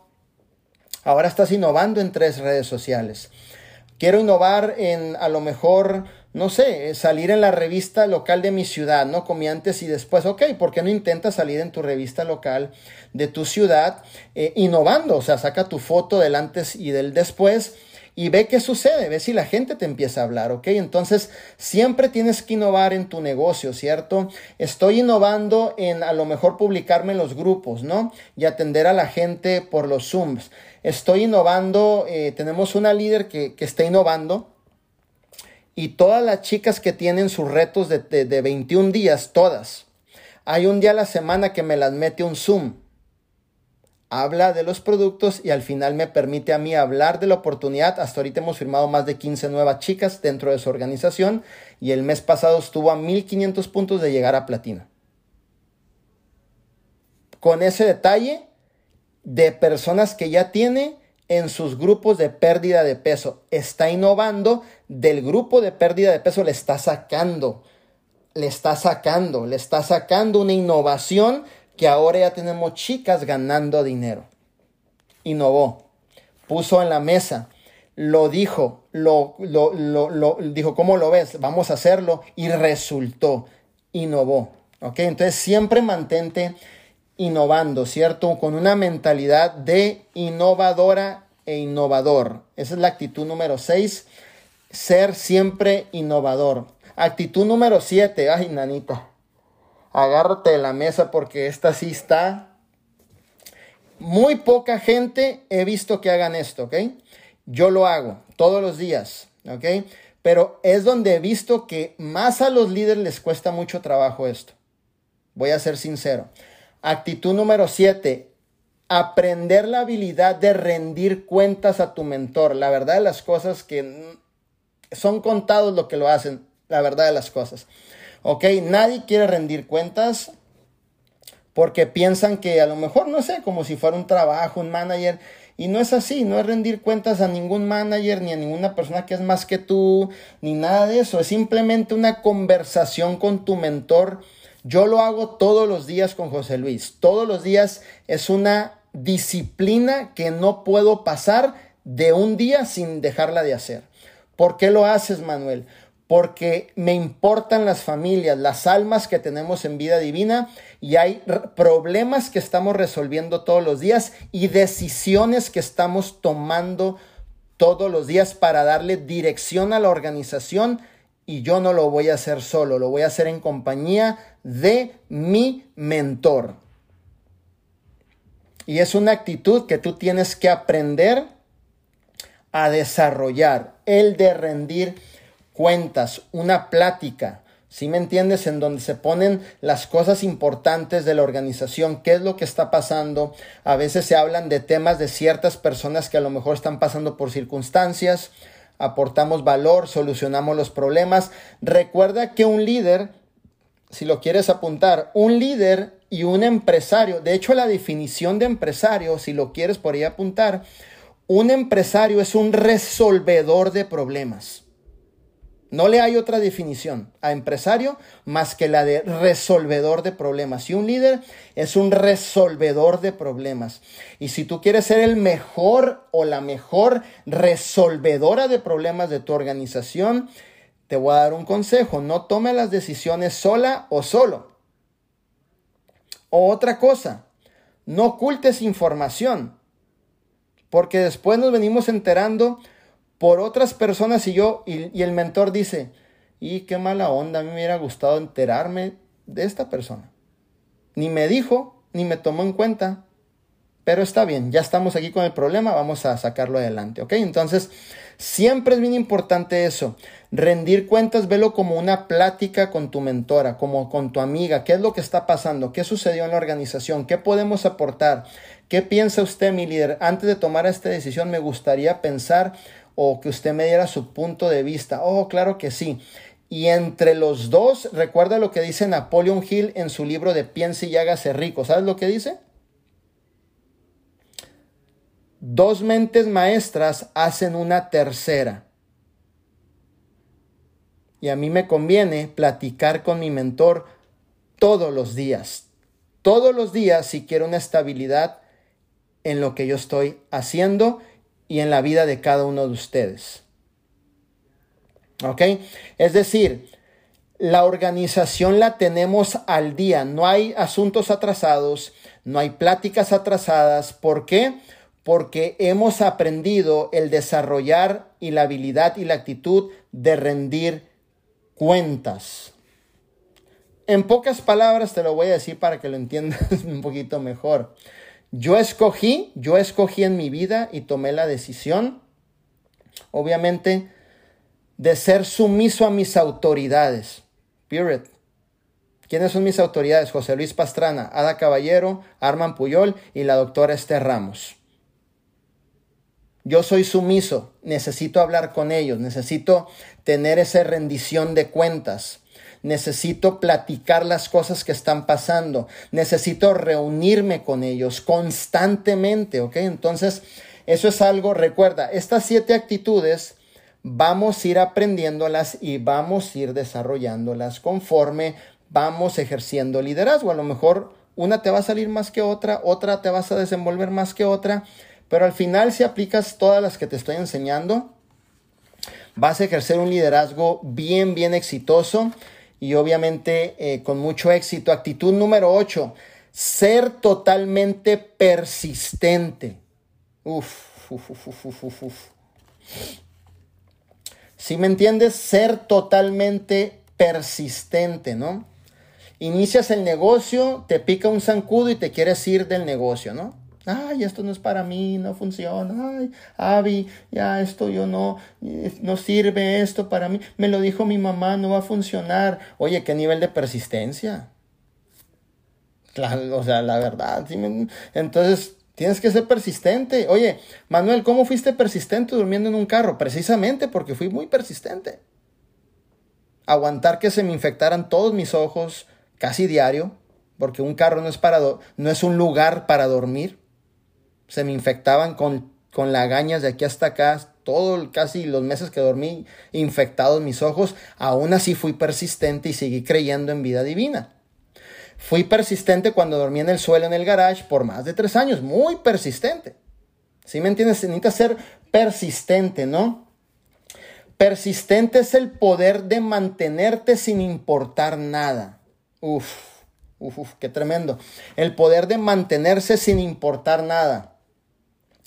Ahora estás innovando en tres redes sociales. Quiero innovar en a lo mejor, no sé, salir en la revista local de mi ciudad, ¿no? Como antes y después. Ok, ¿por qué no intentas salir en tu revista local de tu ciudad eh, innovando? O sea, saca tu foto del antes y del después y ve qué sucede, ve si la gente te empieza a hablar, ¿ok? Entonces, siempre tienes que innovar en tu negocio, ¿cierto? Estoy innovando en a lo mejor publicarme en los grupos, ¿no? Y atender a la gente por los Zooms. Estoy innovando, eh, tenemos una líder que, está innovando. Y todas las chicas que tienen sus retos de, de, de 21 días, todas. Hay un día a la semana que me las mete un Zoom habla de los productos y al final me permite a mí hablar de la oportunidad. Hasta ahorita hemos firmado más de 15 nuevas chicas dentro de su organización y el mes pasado estuvo a 1500 puntos de llegar a platino. Con ese detalle de personas que ya tiene en sus grupos de pérdida de peso. Está innovando del grupo de pérdida de peso, le está sacando, le está sacando, le está sacando una innovación que ahora ya tenemos chicas ganando dinero. Innovó, puso en la mesa, lo dijo, lo, lo, lo, dijo, ¿cómo lo ves? Vamos a hacerlo y resultó, innovó. ¿Ok? Entonces siempre mantente innovando, ¿cierto? Con una mentalidad de innovadora e innovador. Esa es la actitud número 6, ser siempre innovador. Actitud número 7, ay, nanita agárrate de la mesa porque esta sí está. Muy poca gente he visto que hagan esto, ¿ok? Yo lo hago todos los días, ¿ok? Pero es donde he visto que más a los líderes les cuesta mucho trabajo esto. Voy a ser sincero. Actitud número 7. Aprender la habilidad de rendir cuentas a tu mentor. La verdad de las cosas que son contados lo que lo hacen. La verdad de las cosas. ¿Ok? Nadie quiere rendir cuentas porque piensan que a lo mejor, no sé, como si fuera un trabajo, un manager, y no es así, no es rendir cuentas a ningún manager ni a ninguna persona que es más que tú, ni nada de eso, es simplemente una conversación con tu mentor. Yo lo hago todos los días con José Luis, todos los días es una disciplina que no puedo pasar de un día sin dejarla de hacer. ¿Por qué lo haces, Manuel? Porque me importan las familias, las almas que tenemos en vida divina y hay problemas que estamos resolviendo todos los días y decisiones que estamos tomando todos los días para darle dirección a la organización y yo no lo voy a hacer solo, lo voy a hacer en compañía de mi mentor. Y es una actitud que tú tienes que aprender a desarrollar, el de rendir cuentas, una plática, si me entiendes? En donde se ponen las cosas importantes de la organización, qué es lo que está pasando. A veces se hablan de temas de ciertas personas que a lo mejor están pasando por circunstancias, aportamos valor, solucionamos los problemas. Recuerda que un líder, si lo quieres apuntar, un líder y un empresario, de hecho la definición de empresario, si lo quieres por ahí apuntar, un empresario es un resolvedor de problemas. No le hay otra definición a empresario más que la de resolvedor de problemas. Y un líder es un resolvedor de problemas. Y si tú quieres ser el mejor o la mejor resolvedora de problemas de tu organización, te voy a dar un consejo. No tome las decisiones sola o solo. O otra cosa, no ocultes información. Porque después nos venimos enterando por otras personas y yo, y, el mentor dice, y qué mala onda, a mí me hubiera gustado enterarme de esta persona. Ni me dijo, ni me tomó en cuenta. Pero está bien, ya estamos aquí con el problema, vamos a sacarlo adelante, ¿ok? Entonces, siempre es bien importante eso. Rendir cuentas, velo como una plática con tu mentora, como con tu amiga. ¿Qué es lo que está pasando? ¿Qué sucedió en la organización? ¿Qué podemos aportar? ¿Qué piensa usted, mi líder? Antes de tomar esta decisión, me gustaría pensar o que usted me diera su punto de vista. Oh, claro que sí. Y entre los dos, recuerda lo que dice Napoleon Hill en su libro de Piense y hágase rico. ¿Sabes lo que dice? Dos mentes maestras hacen una tercera. Y a mí me conviene platicar con mi mentor todos los días. Todos los días si quiero una estabilidad en lo que yo estoy haciendo y en la vida de cada uno de ustedes. ¿Ok? Es decir, la organización la tenemos al día. No hay asuntos atrasados, no hay pláticas atrasadas. ¿Por qué? porque hemos aprendido el desarrollar y la habilidad y la actitud de rendir cuentas. En pocas palabras te lo voy a decir para que lo entiendas un poquito mejor. Yo escogí, yo escogí en mi vida y tomé la decisión, obviamente, de ser sumiso a mis autoridades. Period. ¿Quiénes son mis autoridades? José Luis Pastrana, Ada Caballero, Arman Puyol y la doctora Esther Ramos. Yo soy sumiso, necesito hablar con ellos, necesito tener esa rendición de cuentas, necesito platicar las cosas que están pasando, necesito reunirme con ellos constantemente, ¿ok? Entonces, eso es algo, recuerda, estas siete actitudes vamos a ir aprendiéndolas y vamos a ir desarrollándolas conforme vamos ejerciendo liderazgo. A lo mejor una te va a salir más que otra, otra te vas a desenvolver más que otra, pero al final, si aplicas todas las que te estoy enseñando, vas a ejercer un liderazgo bien, bien exitoso y obviamente eh, con mucho éxito. Actitud número 8, ser totalmente persistente. Uf, uf, uf, uf, uf, Si me entiendes, ser totalmente persistente, ¿no? Inicias el negocio, te pica un zancudo y te quieres ir del negocio, ¿no? Ay, esto no es para mí, no funciona. Ay, Avi, ya esto yo no, no sirve esto para mí. Me lo dijo mi mamá, no va a funcionar. Oye, qué nivel de persistencia. o sea, la verdad. Entonces, tienes que ser persistente. Oye, Manuel, ¿cómo fuiste persistente durmiendo en un carro? Precisamente porque fui muy persistente. Aguantar que se me infectaran todos mis ojos casi diario, porque un carro no es, para no es un lugar para dormir se me infectaban con, con lagañas de aquí hasta acá, todo casi los meses que dormí infectados mis ojos, aún así fui persistente y seguí creyendo en vida divina. Fui persistente cuando dormí en el suelo en el garage por más de tres años, muy persistente. ¿Sí me entiendes? Necesitas ser persistente, ¿no? Persistente es el poder de mantenerte sin importar nada. Uf, uf, uf, qué tremendo. El poder de mantenerse sin importar nada.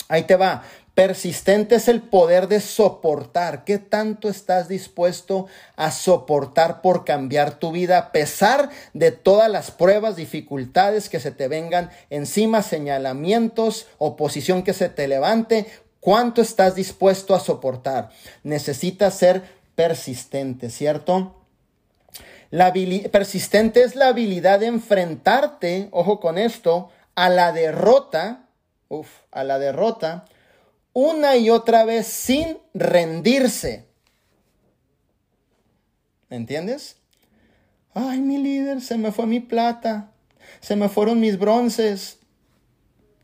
Ahí te va. Persistente es el poder de soportar. ¿Qué tanto estás dispuesto a soportar por cambiar tu vida a pesar de todas las pruebas, dificultades que se te vengan encima, señalamientos, oposición que se te levante? ¿Cuánto estás dispuesto a soportar? Necesitas ser persistente, ¿cierto? La persistente es la habilidad de enfrentarte, ojo con esto, a la derrota uf, a la derrota una y otra vez sin rendirse. ¿Me entiendes? Ay, mi líder, se me fue mi plata, se me fueron mis bronces.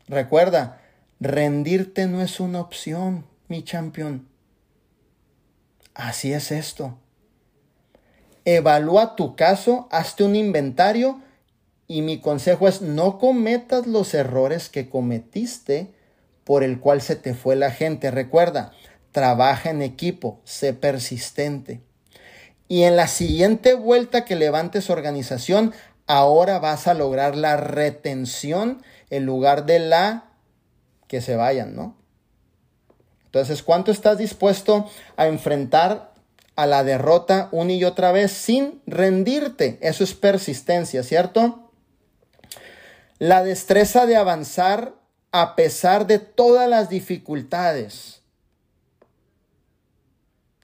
Recuerda, rendirte no es una opción, mi campeón. Así es esto. Evalúa tu caso, hazte un inventario y mi consejo es no cometas los errores que cometiste por el cual se te fue la gente. Recuerda, trabaja en equipo, sé persistente. Y en la siguiente vuelta que levantes organización, ahora vas a lograr la retención en lugar de la que se vayan, ¿no? Entonces, ¿cuánto estás dispuesto a enfrentar a la derrota una y otra vez sin rendirte? Eso es persistencia, ¿cierto? La destreza de avanzar a pesar de todas las dificultades.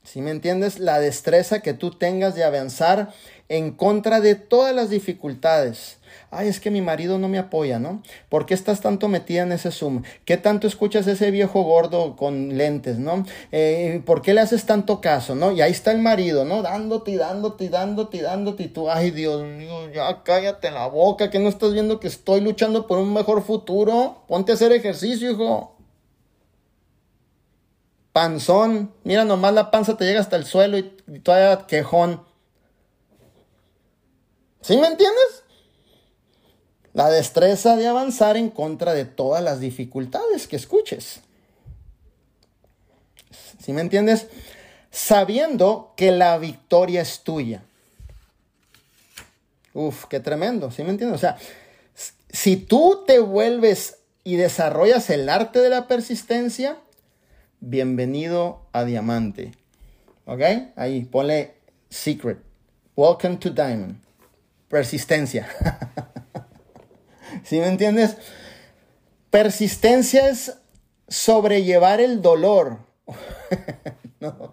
¿Sí me entiendes? La destreza que tú tengas de avanzar en contra de todas las dificultades. Ay, es que mi marido no me apoya, ¿no? ¿Por qué estás tanto metida en ese Zoom? ¿Qué tanto escuchas ese viejo gordo con lentes, ¿no? Eh, ¿Por qué le haces tanto caso, ¿no? Y ahí está el marido, ¿no? Dándote dándote dándote dándote y tú, ay, Dios mío, ya cállate la boca, que no estás viendo que estoy luchando por un mejor futuro. Ponte a hacer ejercicio, hijo. Panzón, mira nomás la panza te llega hasta el suelo y, y todavía quejón. ¿Sí me entiendes? La destreza de avanzar en contra de todas las dificultades que escuches. ¿Sí me entiendes? Sabiendo que la victoria es tuya. Uf, qué tremendo, ¿sí me entiendes? O sea, si tú te vuelves y desarrollas el arte de la persistencia, bienvenido a Diamante. ¿Ok? Ahí, ponle secret. Welcome to Diamond. Persistencia. ¿Sí me entiendes? Persistencia es sobrellevar el dolor. no,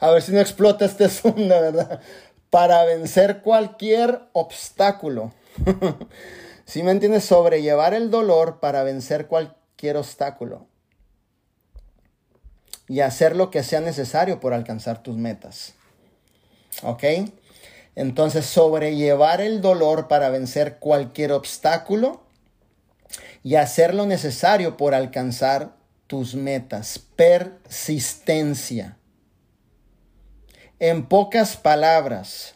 a ver si no explota este zoom, verdad. Para vencer cualquier obstáculo. ¿Sí me entiendes? Sobrellevar el dolor para vencer cualquier obstáculo. Y hacer lo que sea necesario por alcanzar tus metas. ¿Ok? Entonces, sobrellevar el dolor para vencer cualquier obstáculo y hacer lo necesario por alcanzar tus metas. Persistencia. En pocas palabras,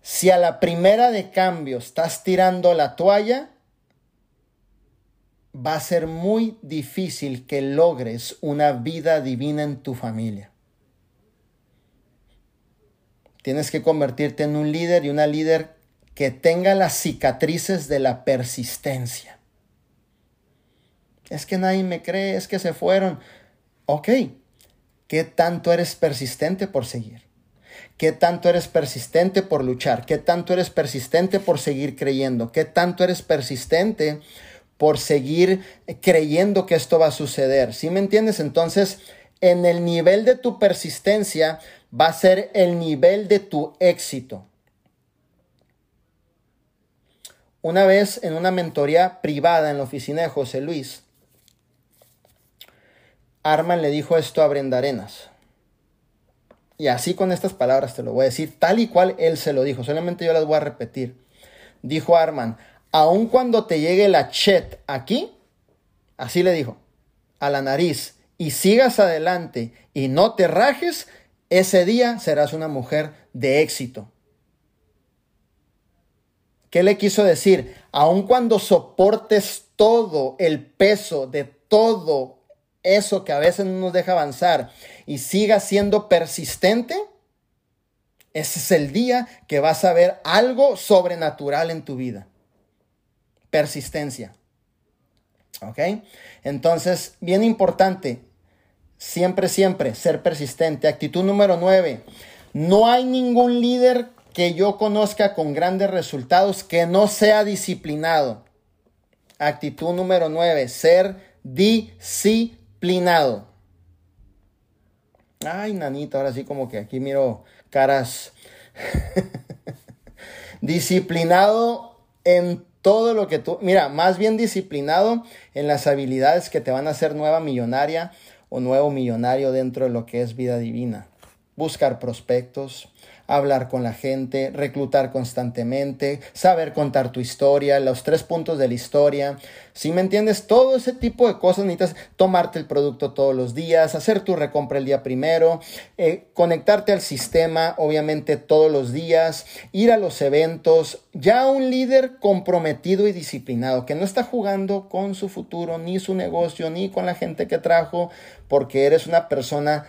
si a la primera de cambio estás tirando la toalla, va a ser muy difícil que logres una vida divina en tu familia. Tienes que convertirte en un líder y una líder que tenga las cicatrices de la persistencia. Es que nadie me cree, es que se fueron. Ok, ¿qué tanto eres persistente por seguir? ¿Qué tanto eres persistente por luchar? ¿Qué tanto eres persistente por seguir creyendo? ¿Qué tanto eres persistente por seguir creyendo que esto va a suceder? ¿Sí me entiendes? Entonces, en el nivel de tu persistencia va a ser el nivel de tu éxito. Una vez en una mentoría privada en la oficina de José Luis, Arman le dijo esto a Brenda Arenas. Y así con estas palabras te lo voy a decir, tal y cual él se lo dijo, solamente yo las voy a repetir. Dijo Arman, aun cuando te llegue la chet aquí, así le dijo, a la nariz, y sigas adelante y no te rajes, ese día serás una mujer de éxito. ¿Qué le quiso decir? Aun cuando soportes todo el peso de todo eso que a veces no nos deja avanzar y sigas siendo persistente, ese es el día que vas a ver algo sobrenatural en tu vida. Persistencia. ¿Ok? Entonces, bien importante, Siempre, siempre, ser persistente. Actitud número 9. No hay ningún líder que yo conozca con grandes resultados que no sea disciplinado. Actitud número 9. Ser disciplinado. Ay, nanito, ahora sí como que aquí miro caras. disciplinado en todo lo que tú, mira, más bien disciplinado en las habilidades que te van a hacer nueva millonaria, o nuevo millonario dentro de lo que es vida divina. Buscar prospectos, hablar con la gente, reclutar constantemente, saber contar tu historia, los tres puntos de la historia. Si me entiendes, todo ese tipo de cosas necesitas tomarte el producto todos los días, hacer tu recompra el día primero, eh, conectarte al sistema, obviamente todos los días, ir a los eventos. Ya un líder comprometido y disciplinado, que no está jugando con su futuro, ni su negocio, ni con la gente que trajo, porque eres una persona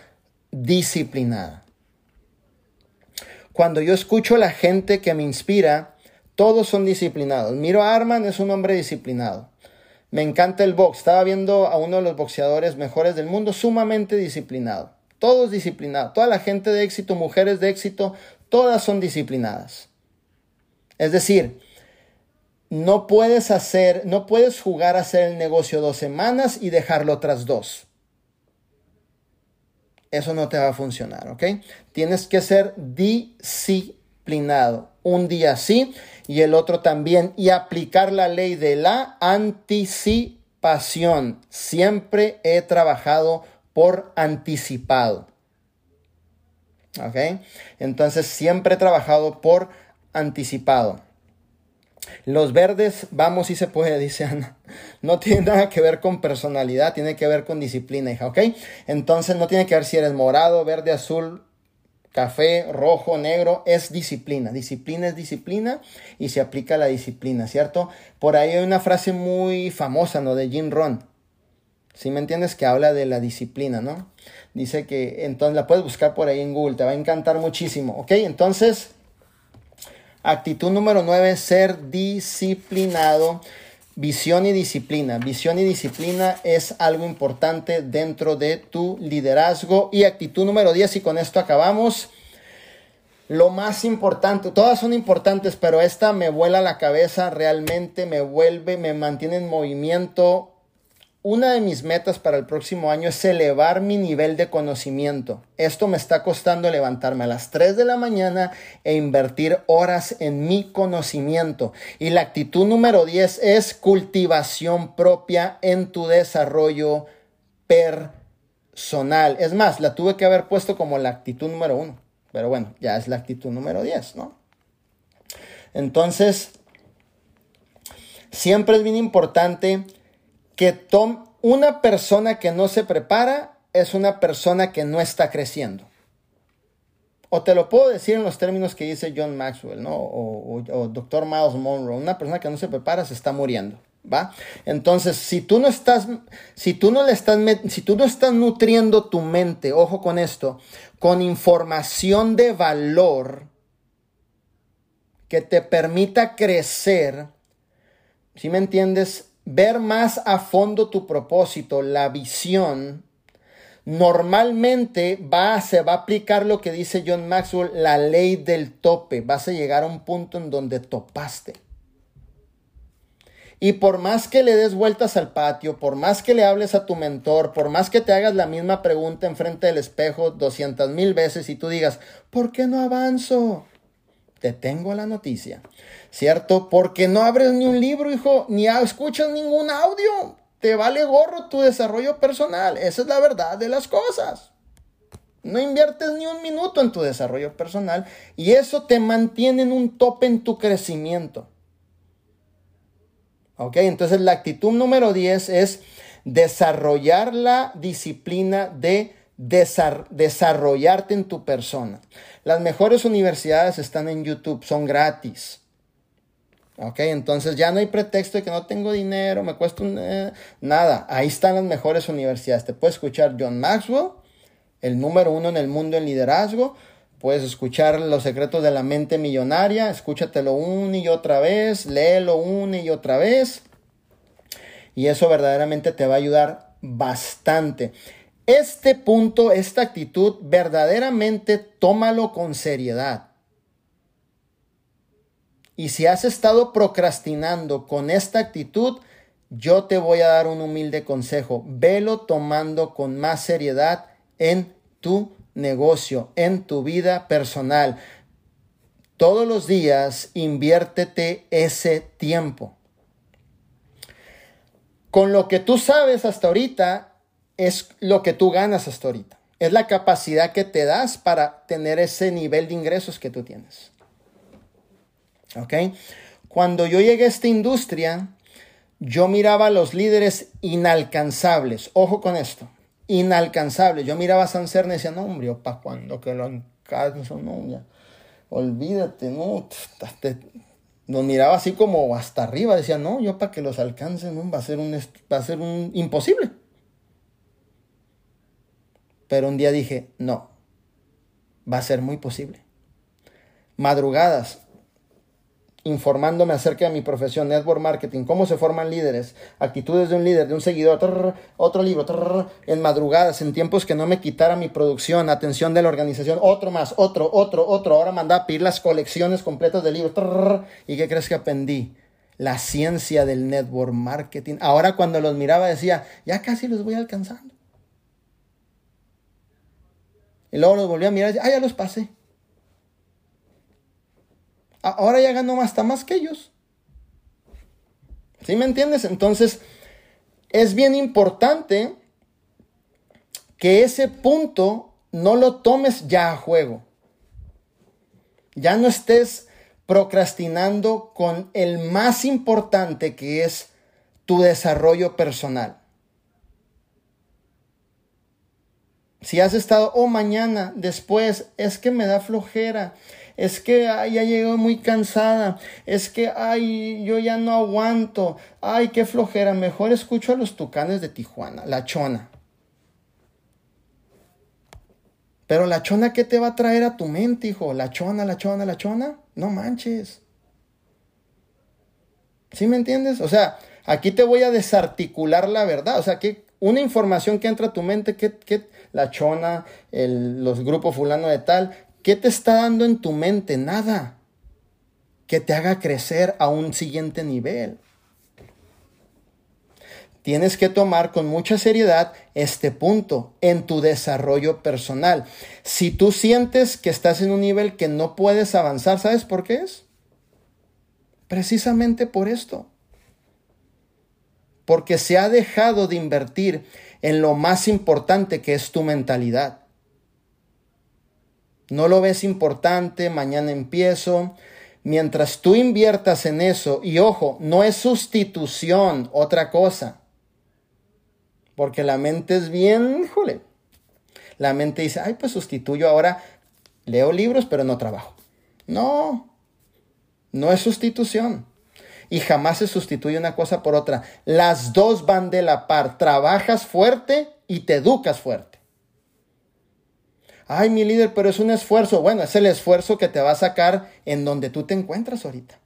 disciplinada. Cuando yo escucho a la gente que me inspira, todos son disciplinados. Miro a Arman, es un hombre disciplinado. Me encanta el box. Estaba viendo a uno de los boxeadores mejores del mundo, sumamente disciplinado. Todos disciplinados. Toda la gente de éxito, mujeres de éxito, todas son disciplinadas. Es decir, no puedes hacer, no puedes jugar a hacer el negocio dos semanas y dejarlo tras dos. Eso no te va a funcionar, ¿ok? Tienes que ser disciplinado. Un día sí y el otro también. Y aplicar la ley de la anticipación. Siempre he trabajado por anticipado. ¿Ok? Entonces siempre he trabajado por anticipado. Los verdes, vamos si se puede, dice Ana. No tiene nada que ver con personalidad, tiene que ver con disciplina, hija, ¿ok? Entonces no tiene que ver si eres morado, verde, azul, café, rojo, negro, es disciplina. Disciplina es disciplina y se aplica la disciplina, ¿cierto? Por ahí hay una frase muy famosa, ¿no? De Jim Ron. Si me entiendes? Que habla de la disciplina, ¿no? Dice que entonces la puedes buscar por ahí en Google, te va a encantar muchísimo, ¿ok? Entonces, actitud número 9, ser disciplinado. Visión y disciplina. Visión y disciplina es algo importante dentro de tu liderazgo. Y actitud número 10, y con esto acabamos. Lo más importante, todas son importantes, pero esta me vuela la cabeza, realmente me vuelve, me mantiene en movimiento, una de mis metas para el próximo año es elevar mi nivel de conocimiento. Esto me está costando levantarme a las 3 de la mañana e invertir horas en mi conocimiento. Y la actitud número 10 es cultivación propia en tu desarrollo personal. Es más, la tuve que haber puesto como la actitud número 1. Pero bueno, ya es la actitud número 10, ¿no? Entonces, siempre es bien importante que tom, una persona que no se prepara es una persona que no está creciendo. O te lo puedo decir en los términos que dice John Maxwell, ¿no? O, o, Dr. Miles Monroe. Una persona que no se prepara se está muriendo, ¿va? Entonces, si tú no estás, si tú no le estás, si tú no estás nutriendo tu mente, ojo con esto, con información de valor que te permita crecer, si me entiendes? Ver más a fondo tu propósito, la visión, normalmente va, se va a aplicar lo que dice John Maxwell, la ley del tope. Vas a llegar a un punto en donde topaste. Y por más que le des vueltas al patio, por más que le hables a tu mentor, por más que te hagas la misma pregunta enfrente del espejo 200 mil veces y tú digas, ¿por qué no avanzo? Te tengo la noticia. ¿Cierto? Porque no abres ni un libro, hijo, ni escuchas ningún audio. Te vale gorro tu desarrollo personal. Esa es la verdad de las cosas. No inviertes ni un minuto en tu desarrollo personal y eso te mantiene en un tope en tu crecimiento. ¿Ok? Entonces la actitud número 10 es desarrollar la disciplina de desarrollarte en tu persona. Las mejores universidades están en YouTube, son gratis. Ok, entonces ya no hay pretexto de que no tengo dinero, me cuesta un, eh, nada. Ahí están las mejores universidades. Te puedes escuchar John Maxwell, el número uno en el mundo en liderazgo. Puedes escuchar Los secretos de la mente millonaria. Escúchatelo una y otra vez, léelo una y otra vez. Y eso verdaderamente te va a ayudar bastante. Este punto, esta actitud, verdaderamente tómalo con seriedad. Y si has estado procrastinando con esta actitud, yo te voy a dar un humilde consejo. Velo tomando con más seriedad en tu negocio, en tu vida personal. Todos los días inviértete ese tiempo. Con lo que tú sabes hasta ahorita es lo que tú ganas hasta ahorita. Es la capacidad que te das para tener ese nivel de ingresos que tú tienes. ¿Ok? Cuando yo llegué a esta industria, yo miraba a los líderes inalcanzables. Ojo con esto. Inalcanzables. Yo miraba a San y decía, no, hombre, ¿para cuando que lo alcanzo? No, ya. Olvídate, no. Los miraba así como hasta arriba. Decía, no, yo para que los alcance, no, va a ser un, va a ser un imposible. Pero un día dije, no, va a ser muy posible. Madrugadas, informándome acerca de mi profesión, network marketing, cómo se forman líderes, actitudes de un líder, de un seguidor, otro libro, en madrugadas, en tiempos que no me quitara mi producción, atención de la organización, otro más, otro, otro, otro. Ahora mandaba a pedir las colecciones completas de libros. ¿Y qué crees que aprendí? la ciencia del network marketing. Ahora cuando los miraba decía, ya casi los voy alcanzando. Y luego los volví a mirar y ah, ya los pasé. Ahora ya gano hasta más que ellos. ¿Sí me entiendes? Entonces, es bien importante que ese punto no lo tomes ya a juego. Ya no estés procrastinando con el más importante que es tu desarrollo personal. Si has estado, oh, mañana, después, es que me da flojera, es que ay, ya llego muy cansada, es que, ay, yo ya no aguanto, ay, qué flojera, mejor escucho a los tucanes de Tijuana, la chona. Pero la chona, ¿qué te va a traer a tu mente, hijo? La chona, la chona, la chona. No manches. ¿Sí me entiendes? O sea, aquí te voy a desarticular la verdad. O sea, que una información que entra a tu mente, que, la chona, los grupos fulano de tal, ¿qué te está dando en tu mente? Nada. Que te haga crecer a un siguiente nivel tienes que tomar con mucha seriedad este punto en tu desarrollo personal. Si tú sientes que estás en un nivel que no puedes avanzar, ¿sabes por qué es? Precisamente por esto. Porque se ha dejado de invertir en lo más importante que es tu mentalidad. No lo ves importante, mañana empiezo. Mientras tú inviertas en eso, y ojo, no es sustitución, otra cosa. Porque la mente es bien, híjole. La mente dice, ay, pues sustituyo ahora, leo libros, pero no trabajo. No, no es sustitución. Y jamás se sustituye una cosa por otra. Las dos van de la par. Trabajas fuerte y te educas fuerte. Ay, mi líder, pero es un esfuerzo. Bueno, es el esfuerzo que te va a sacar en donde tú te encuentras ahorita.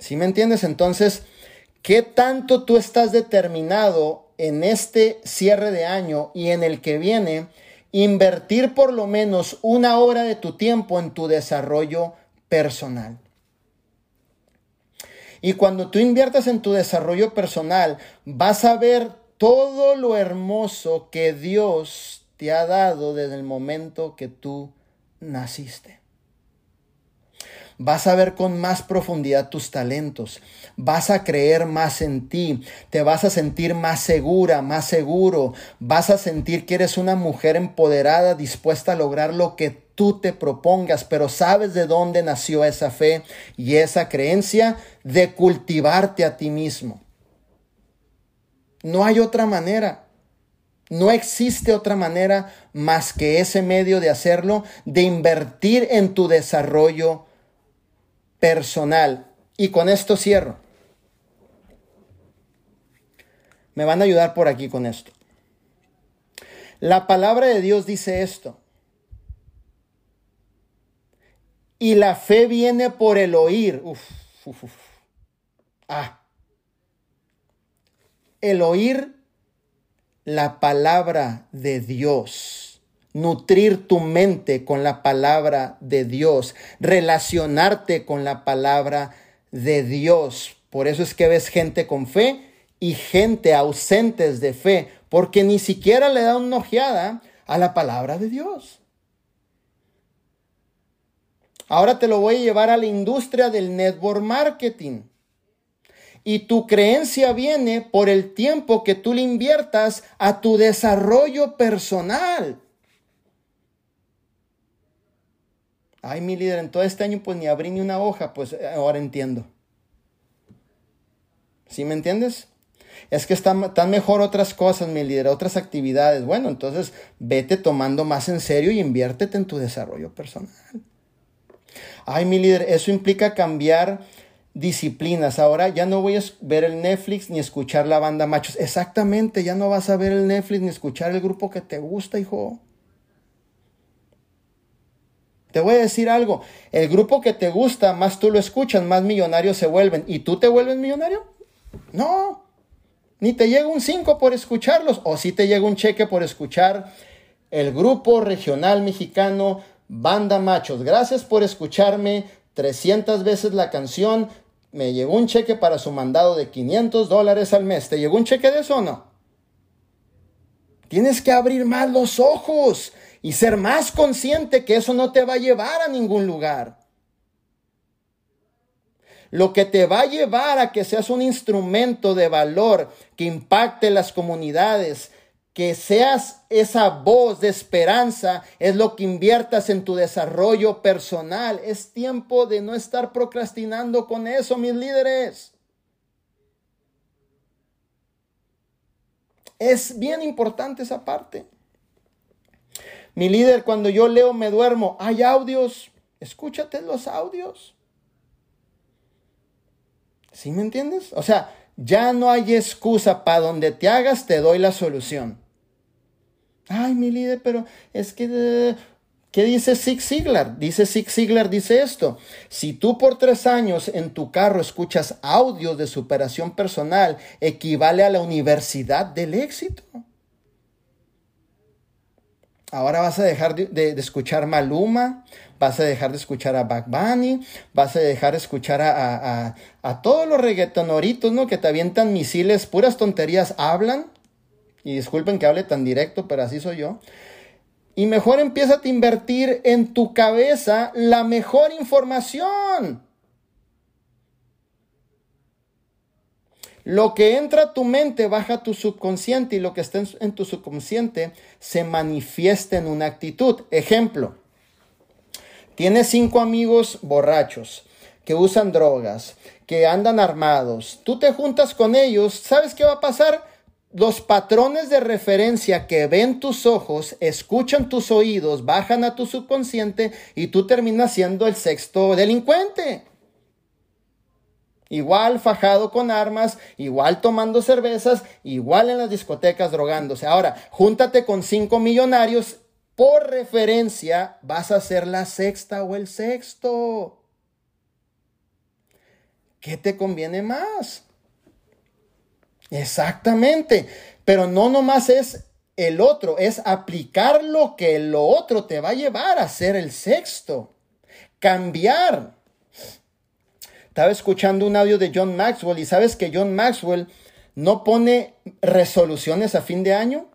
¿Sí me entiendes? Entonces, ¿Qué tanto tú estás determinado en este cierre de año y en el que viene invertir por lo menos una hora de tu tiempo en tu desarrollo personal? Y cuando tú inviertas en tu desarrollo personal, vas a ver todo lo hermoso que Dios te ha dado desde el momento que tú naciste. Vas a ver con más profundidad tus talentos. Vas a creer más en ti. Te vas a sentir más segura, más seguro. Vas a sentir que eres una mujer empoderada, dispuesta a lograr lo que tú te propongas, pero sabes de dónde nació esa fe y esa creencia de cultivarte a ti mismo. No hay otra manera. No existe otra manera más que ese medio de hacerlo, de invertir en tu desarrollo personal. Y con esto cierro. Me van a ayudar por aquí con esto. La palabra de Dios dice esto. Y la fe viene por el oír. Ah. El oír la palabra de Dios nutrir tu mente con la palabra de Dios, relacionarte con la palabra de Dios. Por eso es que ves gente con fe y gente ausentes de fe, porque ni siquiera le da una ojeada a la palabra de Dios. Ahora te lo voy a llevar a la industria del network marketing. Y tu creencia viene por el tiempo que tú le inviertas a tu desarrollo personal. Ay, mi líder, en todo este año pues ni abrí ni una hoja, pues eh, ahora entiendo. ¿Sí me entiendes? Es que están, están, mejor otras cosas, mi líder, otras actividades. Bueno, entonces vete tomando más en serio y inviértete en tu desarrollo personal. Ay, mi líder, eso implica cambiar disciplinas. Ahora ya no voy a ver el Netflix ni escuchar la banda machos. Exactamente, ya no vas a ver el Netflix ni escuchar el grupo que te gusta, hijo. Te voy a decir algo, el grupo que te gusta, más tú lo escuchas, más millonarios se vuelven. ¿Y tú te vuelves millonario? No, ni te llega un 5 por escucharlos, o si te llega un cheque por escuchar el grupo regional mexicano Banda Machos. Gracias por escucharme 300 veces la canción, me llegó un cheque para su mandado de 500 dólares al mes. ¿Te llegó un cheque de eso o no? Tienes que abrir más los ojos y ser más consciente que eso no te va a llevar a ningún lugar. Lo que te va a llevar a que seas un instrumento de valor que impacte las comunidades, que seas esa voz de esperanza, es lo que inviertas en tu desarrollo personal. Es tiempo de no estar procrastinando con eso, mis líderes. Es bien importante esa parte. Mi líder, cuando yo leo me duermo, hay audios, escúchate los audios. ¿Sí me entiendes? O sea, ya no hay excusa para donde te hagas, te doy la solución. Ay, mi líder, pero es que... Eh, ¿Qué dice Zig Ziglar? Dice Zig Ziglar, dice esto. Si tú por tres años en tu carro escuchas audios de superación personal, equivale a la universidad del éxito. Ahora vas a dejar de, escuchar Maluma, vas a dejar de escuchar a Back Bunny, vas a dejar de escuchar a, a todos los reggaetonoritos, ¿no? Que te avientan misiles, puras tonterías, hablan y disculpen que hable tan directo, pero así soy yo. Y mejor empieza a invertir en tu cabeza la mejor información. Lo que entra a tu mente baja a tu subconsciente y lo que está en tu subconsciente se manifiesta en una actitud. Ejemplo, tienes cinco amigos borrachos que usan drogas, que andan armados. Tú te juntas con ellos, ¿sabes qué va a pasar? los patrones de referencia que ven tus ojos, escuchan tus oídos, bajan a tu subconsciente y tú terminas siendo el sexto delincuente. Igual fajado con armas, igual tomando cervezas, igual en las discotecas drogándose. Ahora, júntate con cinco millonarios, por referencia vas a ser la sexta o el sexto. ¿Qué te conviene más? Exactamente. Pero no nomás es el otro, es aplicar lo que lo otro te va a llevar a ser el sexto. Cambiar. Estaba escuchando un audio de John Maxwell y sabes que John Maxwell no pone resoluciones a fin de año.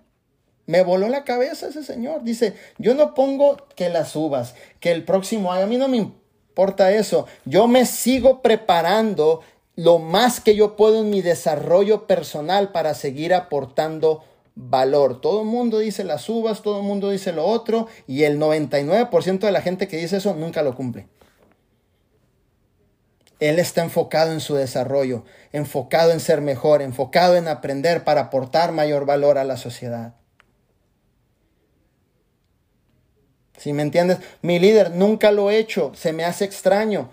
Me voló la cabeza ese señor. Dice, yo no pongo que las subas, que el próximo año, a mí no me importa eso. Yo me sigo preparando lo más que yo puedo en mi desarrollo personal para seguir aportando valor. Todo el mundo dice las uvas, todo el mundo dice lo otro y el 99% de la gente que dice eso nunca lo cumple. Él está enfocado en su desarrollo, enfocado en ser mejor, enfocado en aprender para aportar mayor valor a la sociedad. Si me entiendes, mi líder nunca lo he hecho, se me hace extraño.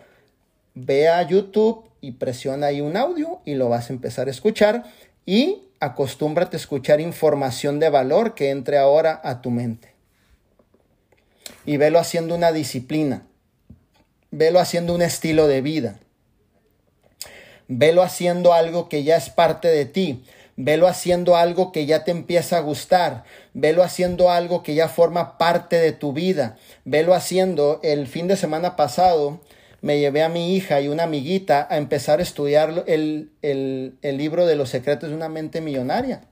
Ve a YouTube y presiona ahí un audio y lo vas a empezar a escuchar y acostúmbrate a escuchar información de valor que entre ahora a tu mente. Y velo haciendo una disciplina. Velo haciendo un estilo de vida. Velo haciendo algo que ya es parte de ti. Velo haciendo algo que ya te empieza a gustar. Velo haciendo algo que ya forma parte de tu vida. Velo haciendo el fin de semana pasado me llevé a mi hija y una amiguita a empezar a estudiar el, libro de los secretos de una mente millonaria.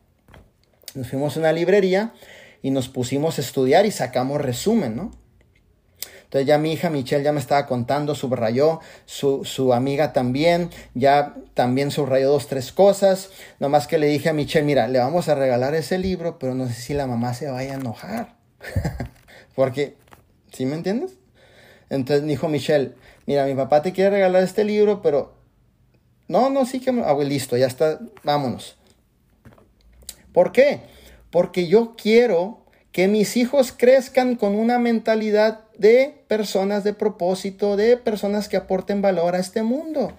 Nos fuimos a una librería y nos pusimos a estudiar y sacamos resumen, ¿no? Entonces ya mi hija Michelle ya me estaba contando, subrayó, su, su amiga también, ya también subrayó dos, tres cosas. Nomás que le dije a Michelle, mira, le vamos a regalar ese libro, pero no sé si la mamá se vaya a enojar. Porque, ¿sí me entiendes? Entonces dijo Michelle, mira, mi papá te quiere regalar este libro, pero no, no, sí que me... Ah, listo, ya está, vámonos. ¿Por qué? Porque yo quiero que mis hijos crezcan con una mentalidad de personas de propósito, de personas que aporten valor a este mundo.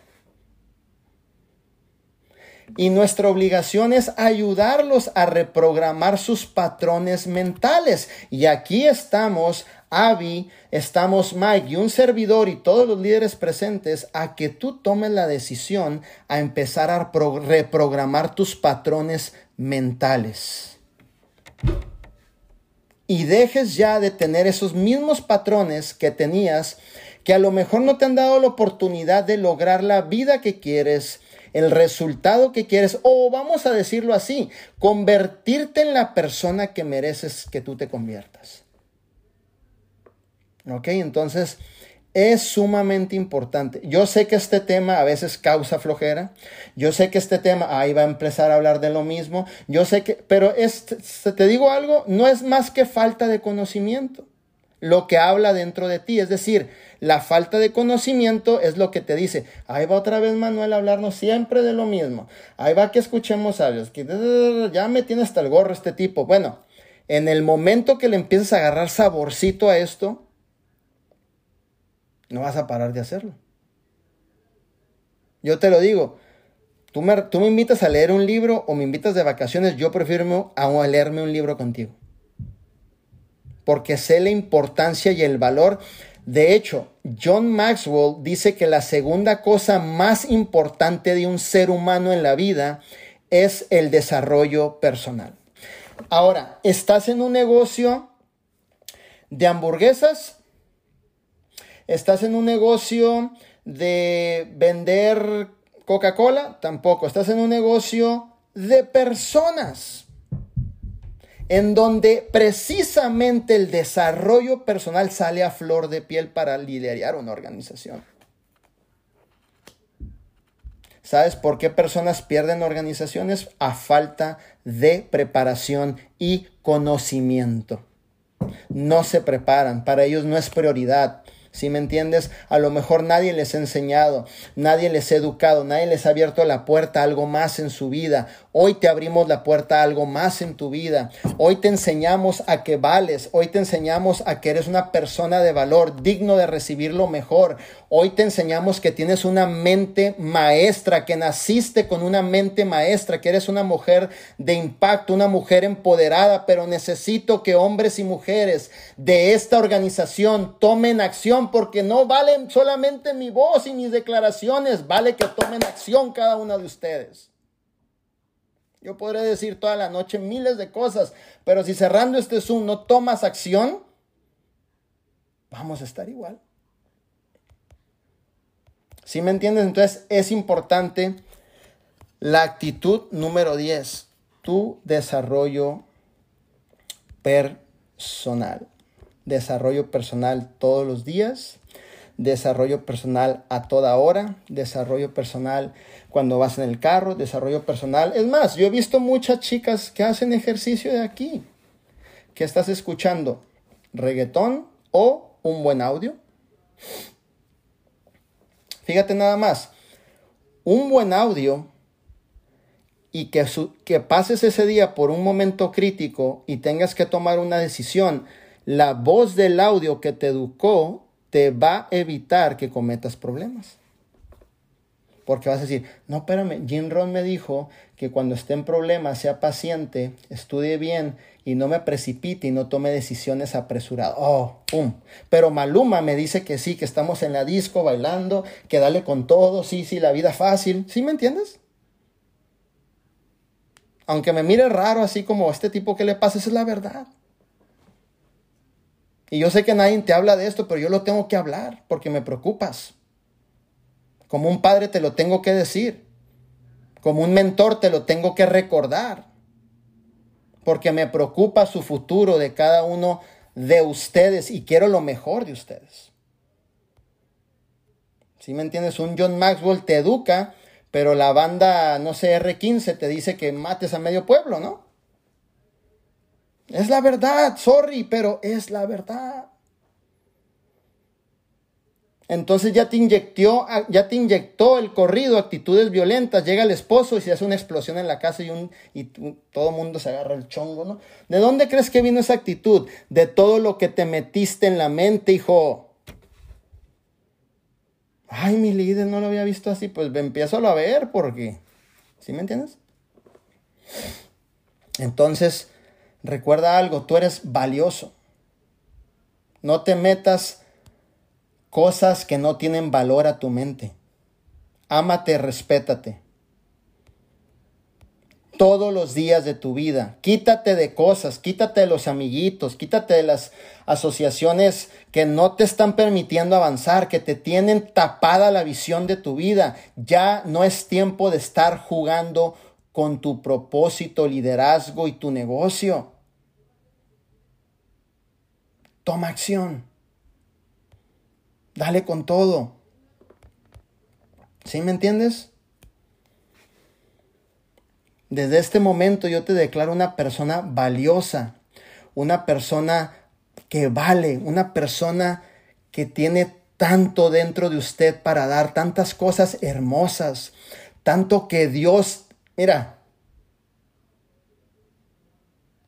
Y nuestra obligación es ayudarlos a reprogramar sus patrones mentales. Y aquí estamos Avi, estamos Mike y un servidor y todos los líderes presentes a que tú tomes la decisión a empezar a reprogramar tus patrones mentales. Y dejes ya de tener esos mismos patrones que tenías que a lo mejor no te han dado la oportunidad de lograr la vida que quieres, el resultado que quieres, o vamos a decirlo así, convertirte en la persona que mereces que tú te conviertas. ¿Ok? Entonces, es sumamente importante. Yo sé que este tema a veces causa flojera. Yo sé que este tema, ahí va a empezar a hablar de lo mismo. Yo sé que, pero te digo algo, no es más que falta de conocimiento lo que habla dentro de ti. Es decir, la falta de conocimiento es lo que te dice, ahí va otra vez Manuel a hablarnos siempre de lo mismo. Ahí va que escuchemos a Dios, que ya me tiene hasta el gorro este tipo. Bueno, en el momento que le empiezas a agarrar saborcito a esto, no vas a parar de hacerlo. Yo te lo digo, tú me, tú me invitas a leer un libro o me invitas de vacaciones, yo prefiero a leerme un libro contigo porque sé la importancia y el valor. De hecho, John Maxwell dice que la segunda cosa más importante de un ser humano en la vida es el desarrollo personal. Ahora, ¿estás en un negocio de hamburguesas? ¿Estás en un negocio de vender Coca-Cola? Tampoco. ¿Estás en un negocio de personas? en donde precisamente el desarrollo personal sale a flor de piel para liderar una organización. ¿Sabes por qué personas pierden organizaciones? A falta de preparación y conocimiento. No se preparan, para ellos no es prioridad. Si me entiendes? A lo mejor nadie les ha enseñado, nadie les ha educado, nadie les ha abierto la puerta a algo más en su vida. Hoy te abrimos la puerta a algo más en tu vida. Hoy te enseñamos a que vales. Hoy te enseñamos a que eres una persona de valor, digno de recibir lo mejor. Hoy te enseñamos que tienes una mente maestra, que naciste con una mente maestra, que eres una mujer de impacto, una mujer empoderada, pero necesito que hombres y mujeres de esta organización tomen acción porque no valen solamente mi voz y mis declaraciones, vale que tomen acción cada una de ustedes. Yo podré decir toda la noche miles de cosas, pero si cerrando este Zoom no tomas acción, vamos a estar igual. ¿Sí me entiendes? Entonces es importante la actitud número 10, tu desarrollo personal. Desarrollo personal todos los días, desarrollo personal a toda hora, desarrollo personal cuando vas en el carro, desarrollo personal. Es más, yo he visto muchas chicas que hacen ejercicio de aquí, que estás escuchando reggaetón o un buen audio Fíjate nada más, un buen audio y que, que pases ese día por un momento crítico y tengas que tomar una decisión, la voz del audio que te educó te va a evitar que cometas problemas. Porque vas a decir, no, espérame, Jim Ron me dijo que cuando esté en problemas sea paciente, estudie bien y no me precipite y no tome decisiones apresuradas. Oh, pum. Pero Maluma me dice que sí, que estamos en la disco bailando, que dale con todo, sí, sí, la vida fácil. ¿Sí me entiendes? Aunque me mire raro así como este tipo que le pasa, esa es la verdad. Y yo sé que nadie te habla de esto, pero yo lo tengo que hablar porque me preocupas. Como un padre te lo tengo que decir. Como un mentor te lo tengo que recordar. Porque me preocupa su futuro de cada uno de ustedes y quiero lo mejor de ustedes. Si me entiendes? Un John Maxwell te educa, pero la banda, no sé, R15 te dice que mates a medio pueblo, ¿no? Es la verdad, sorry, pero es la verdad. Entonces ya te inyectó, ya te inyectó el corrido, actitudes violentas, llega el esposo y se hace una explosión en la casa y, un, y todo el mundo se agarra el chongo, ¿no? ¿De dónde crees que vino esa actitud? De todo lo que te metiste en la mente, hijo. Ay, mi líder no lo había visto así, pues empiezo a ver porque, ¿sí me entiendes? Entonces, recuerda algo, tú eres valioso. No te metas cosas que no tienen valor a tu mente. Ámate, respétate. todos los días de tu vida. Quítate de cosas, quítate de los amiguitos, quítate de las asociaciones que no te están permitiendo avanzar, que te tienen tapada la visión de tu vida. Ya no es tiempo de estar jugando con tu propósito, liderazgo y tu negocio. Toma acción. Dale con todo. ¿Sí me entiendes? Desde este momento yo te declaro una persona valiosa, una persona que vale, una persona que tiene tanto dentro de usted para dar, tantas cosas hermosas, tanto que Dios, mira,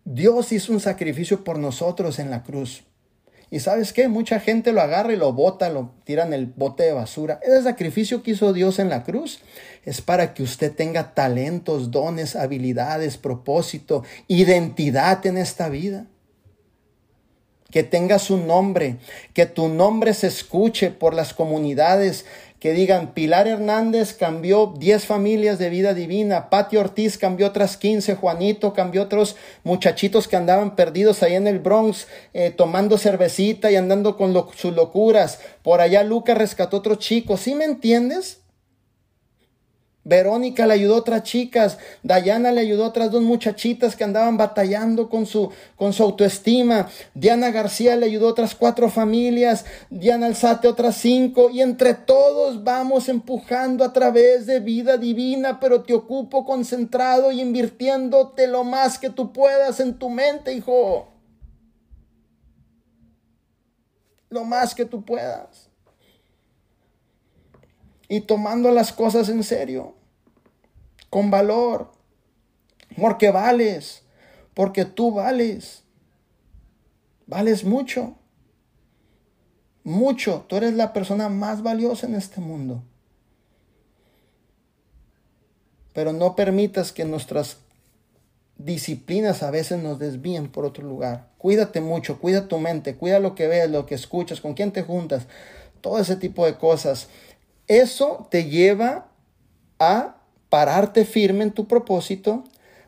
Dios hizo un sacrificio por nosotros en la cruz. Y sabes qué? Mucha gente lo agarra y lo bota, lo tira en el bote de basura. Ese sacrificio que hizo Dios en la cruz es para que usted tenga talentos, dones, habilidades, propósito, identidad en esta vida. Que tenga su nombre, que tu nombre se escuche por las comunidades, que digan Pilar Hernández cambió 10 familias de vida divina, Pati Ortiz cambió otras 15, Juanito cambió otros muchachitos que andaban perdidos ahí en el Bronx eh, tomando cervecita y andando con sus locuras, por allá Lucas rescató otro chico, ¿sí me entiendes? Verónica le ayudó a otras chicas, Dayana le ayudó a otras dos muchachitas que andaban batallando con su, con su autoestima, Diana García le ayudó a otras cuatro familias, Diana Alzate otras cinco, y entre todos vamos empujando a través de vida divina, pero te ocupo concentrado y invirtiéndote lo más que tú puedas en tu mente, hijo. Lo más que tú puedas y tomando las cosas en serio con valor, porque vales, porque tú vales, vales mucho, mucho, tú eres la persona más valiosa en este mundo. Pero no permitas que nuestras disciplinas a veces nos desvíen por otro lugar. Cuídate mucho, cuida tu mente, cuida lo que ves, lo que escuchas, con quién te juntas, todo ese tipo de cosas. Eso te lleva a pararte firme en tu propósito,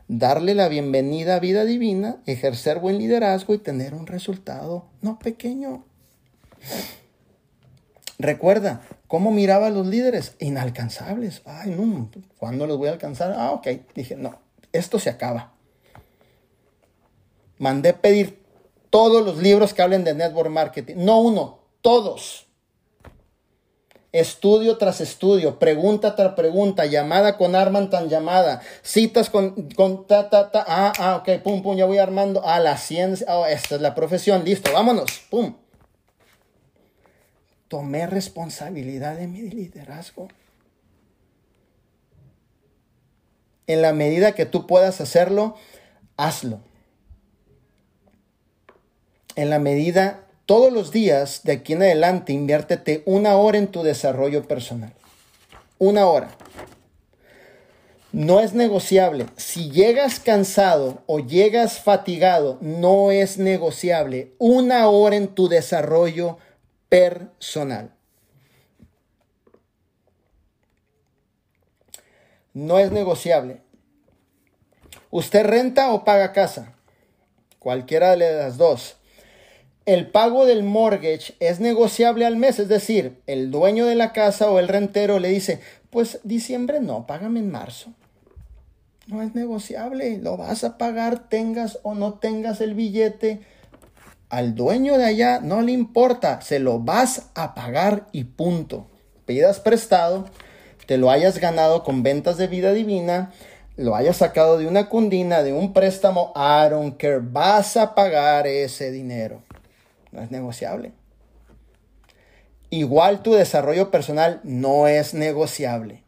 darle la bienvenida a vida divina, ejercer buen liderazgo y tener un resultado no pequeño. Recuerda, ¿cómo miraba a los líderes? Inalcanzables. Ay, no, ¿cuándo los voy a alcanzar? Ah, ok. Dije, no, esto se acaba. Mandé pedir todos los libros que hablen de network marketing. No uno, todos estudio tras estudio, pregunta tras pregunta, llamada con Arman tan llamada, citas con, con ta, ta, ta, ah, ah, ok, pum, pum, ya voy armando, ah, la ciencia, oh, esta es la profesión, listo, vámonos, pum. Tomé responsabilidad de mi liderazgo. En la medida que tú puedas hacerlo, hazlo. En la medida todos los días de aquí en adelante inviértete una hora en tu desarrollo personal. Una hora. No es negociable. Si llegas cansado o llegas fatigado, no es negociable. Una hora en tu desarrollo personal. No es negociable. ¿Usted renta o paga casa? Cualquiera de las dos el pago del mortgage es negociable al mes, es decir, el dueño de la casa o el rentero le dice, pues diciembre no, págame en marzo. No es negociable, lo vas a pagar, tengas o no tengas el billete. Al dueño de allá no le importa, se lo vas a pagar y punto. Pidas prestado, te lo hayas ganado con ventas de vida divina, lo hayas sacado de una cundina, de un préstamo, I don't care, vas a pagar ese dinero no es negociable. Igual tu desarrollo personal no es negociable.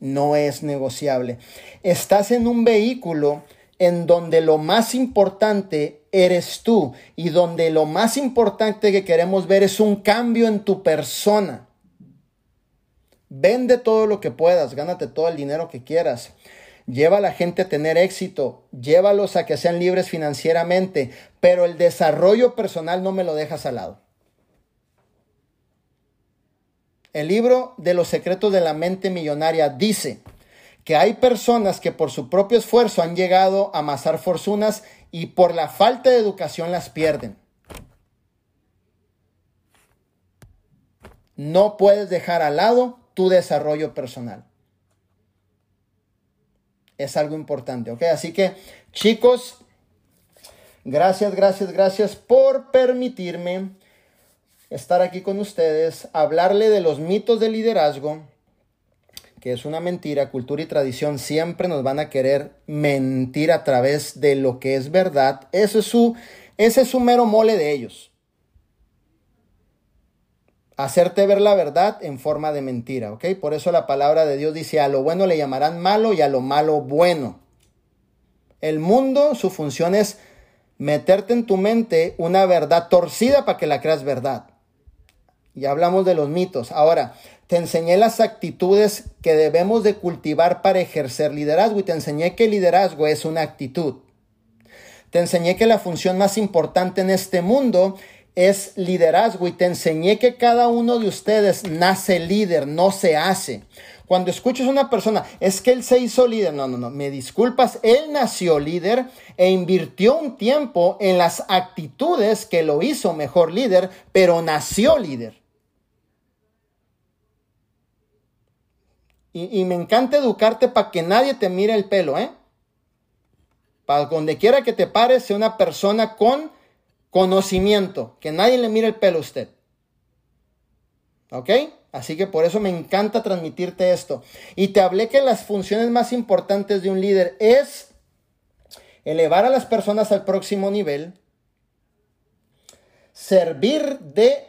No es negociable. Estás en un vehículo en donde lo más importante eres tú y donde lo más importante que queremos ver es un cambio en tu persona. Vende todo lo que puedas, gánate todo el dinero que quieras, lleva a la gente a tener éxito, llévalos a que sean libres financieramente, pero el desarrollo personal no me lo dejas al lado. El libro de los secretos de la mente millonaria dice que hay personas que por su propio esfuerzo han llegado a amasar fortunas y por la falta de educación las pierden. No puedes dejar al lado tu desarrollo personal. Es algo importante, ¿ok? Así que, chicos, gracias, gracias, gracias por permitirme estar aquí con ustedes, hablarle de los mitos del liderazgo, que es una mentira, cultura y tradición siempre nos van a querer mentir a través de lo que es verdad. Eso es su, ese es su mero mole de ellos hacerte ver la verdad en forma de mentira, ¿ok? Por eso la palabra de Dios dice, a lo bueno le llamarán malo y a lo malo bueno. El mundo, su función es meterte en tu mente una verdad torcida para que la creas verdad. Ya hablamos de los mitos. Ahora, te enseñé las actitudes que debemos de cultivar para ejercer liderazgo y te enseñé que el liderazgo es una actitud. Te enseñé que la función más importante en este mundo es liderazgo y te enseñé que cada uno de ustedes nace líder, no se hace. Cuando escuchas a una persona, es que él se hizo líder. No, no, no, me disculpas, él nació líder e invirtió un tiempo en las actitudes que lo hizo mejor líder, pero nació líder. Y, y me encanta educarte para que nadie te mire el pelo, ¿eh? Para donde quiera que te pares, sea una persona con conocimiento, que nadie le mire el pelo a usted. ¿Ok? Así que por eso me encanta transmitirte esto. Y te hablé que las funciones más importantes de un líder es elevar a las personas al próximo nivel, servir de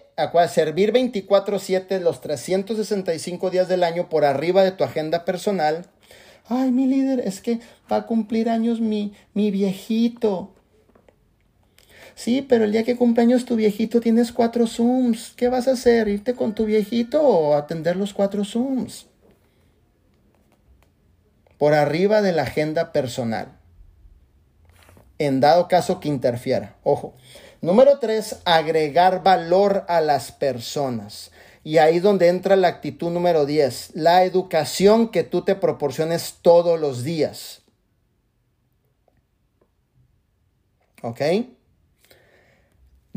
servir 24/7 los 365 días del año por arriba de tu agenda personal. Ay, mi líder, es que va a cumplir años mi, mi viejito. Sí, pero el día que cumpleaños tu viejito tienes cuatro Zooms. ¿Qué vas a hacer? ¿Irte con tu viejito o atender los cuatro Zooms? Por arriba de la agenda personal. En dado caso que interfiera. Ojo. Número tres, agregar valor a las personas. Y ahí donde entra la actitud número 10, la educación que tú te proporciones todos los días. ¿Ok?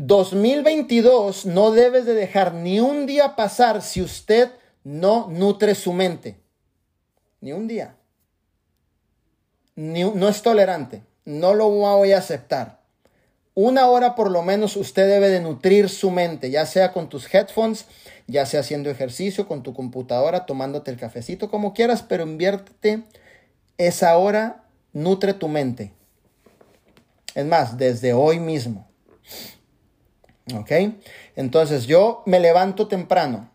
2022 no debes de dejar ni un día pasar si usted no nutre su mente. Ni un día. Ni, no es tolerante. No lo voy a aceptar. Una hora por lo menos usted debe de nutrir su mente, ya sea con tus headphones, ya sea haciendo ejercicio, con tu computadora, tomándote el cafecito, como quieras, pero inviértete esa hora, nutre tu mente. Es más, desde hoy mismo. ¿Ok? Entonces yo me levanto temprano.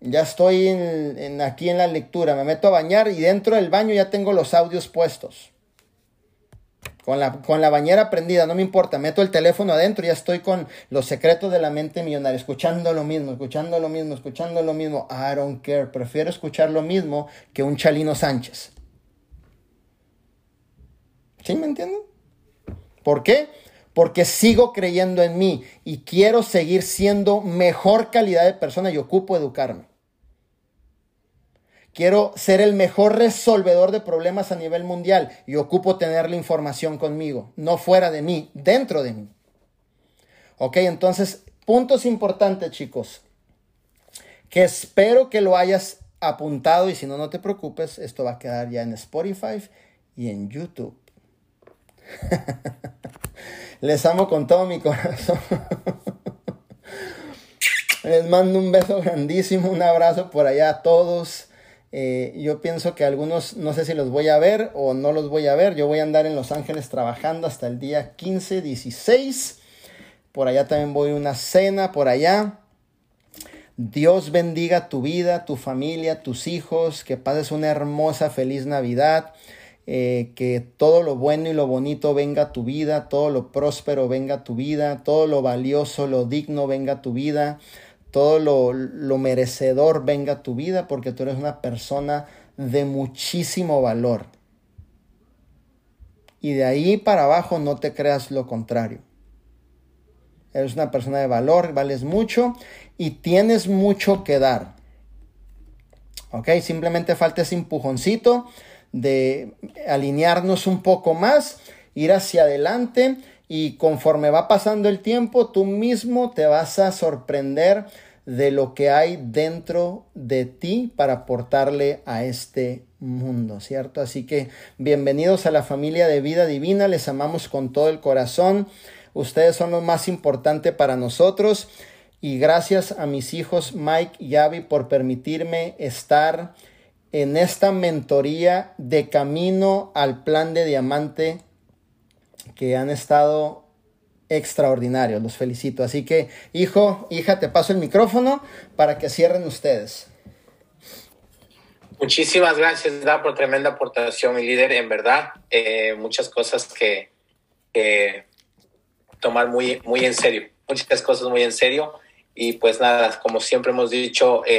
Ya estoy en, aquí en la lectura, me meto a bañar y dentro del baño ya tengo los audios puestos. Con la, con la bañera prendida, no me importa, meto el teléfono adentro y ya estoy con los secretos de la mente millonaria, escuchando lo mismo, escuchando lo mismo, escuchando lo mismo. I don't care, prefiero escuchar lo mismo que un Chalino Sánchez. ¿Sí me entienden? ¿Por qué? Porque sigo creyendo en mí y quiero seguir siendo mejor calidad de persona y ocupo educarme. Quiero ser el mejor resolvedor de problemas a nivel mundial y ocupo tener la información conmigo, no fuera de mí, dentro de mí. Ok, entonces, puntos importantes chicos, que espero que lo hayas apuntado y si no, no te preocupes, esto va a quedar ya en Spotify y en YouTube. Les amo con todo mi corazón. Les mando un beso grandísimo, un abrazo por allá a todos. Eh, yo pienso que algunos no sé si los voy a ver o no los voy a ver. Yo voy a andar en Los Ángeles trabajando hasta el día 15, 16. Por allá también voy a una cena por allá. Dios bendiga tu vida, tu familia, tus hijos. Que pases una hermosa, feliz Navidad. Eh, que todo lo bueno y lo bonito venga a tu vida, todo lo próspero venga a tu vida, todo lo valioso, lo digno venga a tu vida, todo lo, lo merecedor venga a tu vida, porque tú eres una persona de muchísimo valor. Y de ahí para abajo no te creas lo contrario. Eres una persona de valor, vales mucho y tienes mucho que dar. ¿Ok? Simplemente falta ese empujoncito de alinearnos un poco más, ir hacia adelante y conforme va pasando el tiempo, tú mismo te vas a sorprender de lo que hay dentro de ti para aportarle a este mundo, ¿cierto? Así que bienvenidos a la familia de vida divina, les amamos con todo el corazón, ustedes son lo más importante para nosotros y gracias a mis hijos Mike y Abby por permitirme estar en esta mentoría de camino al plan de diamante que han estado extraordinarios. Los felicito. Así que, hijo, hija, te paso el micrófono para que cierren ustedes. Muchísimas gracias, Da, por tremenda aportación, mi líder. En verdad, eh, muchas cosas que, tomar muy, muy en serio. Muchas cosas muy en serio. Y pues nada, como siempre hemos dicho, eh,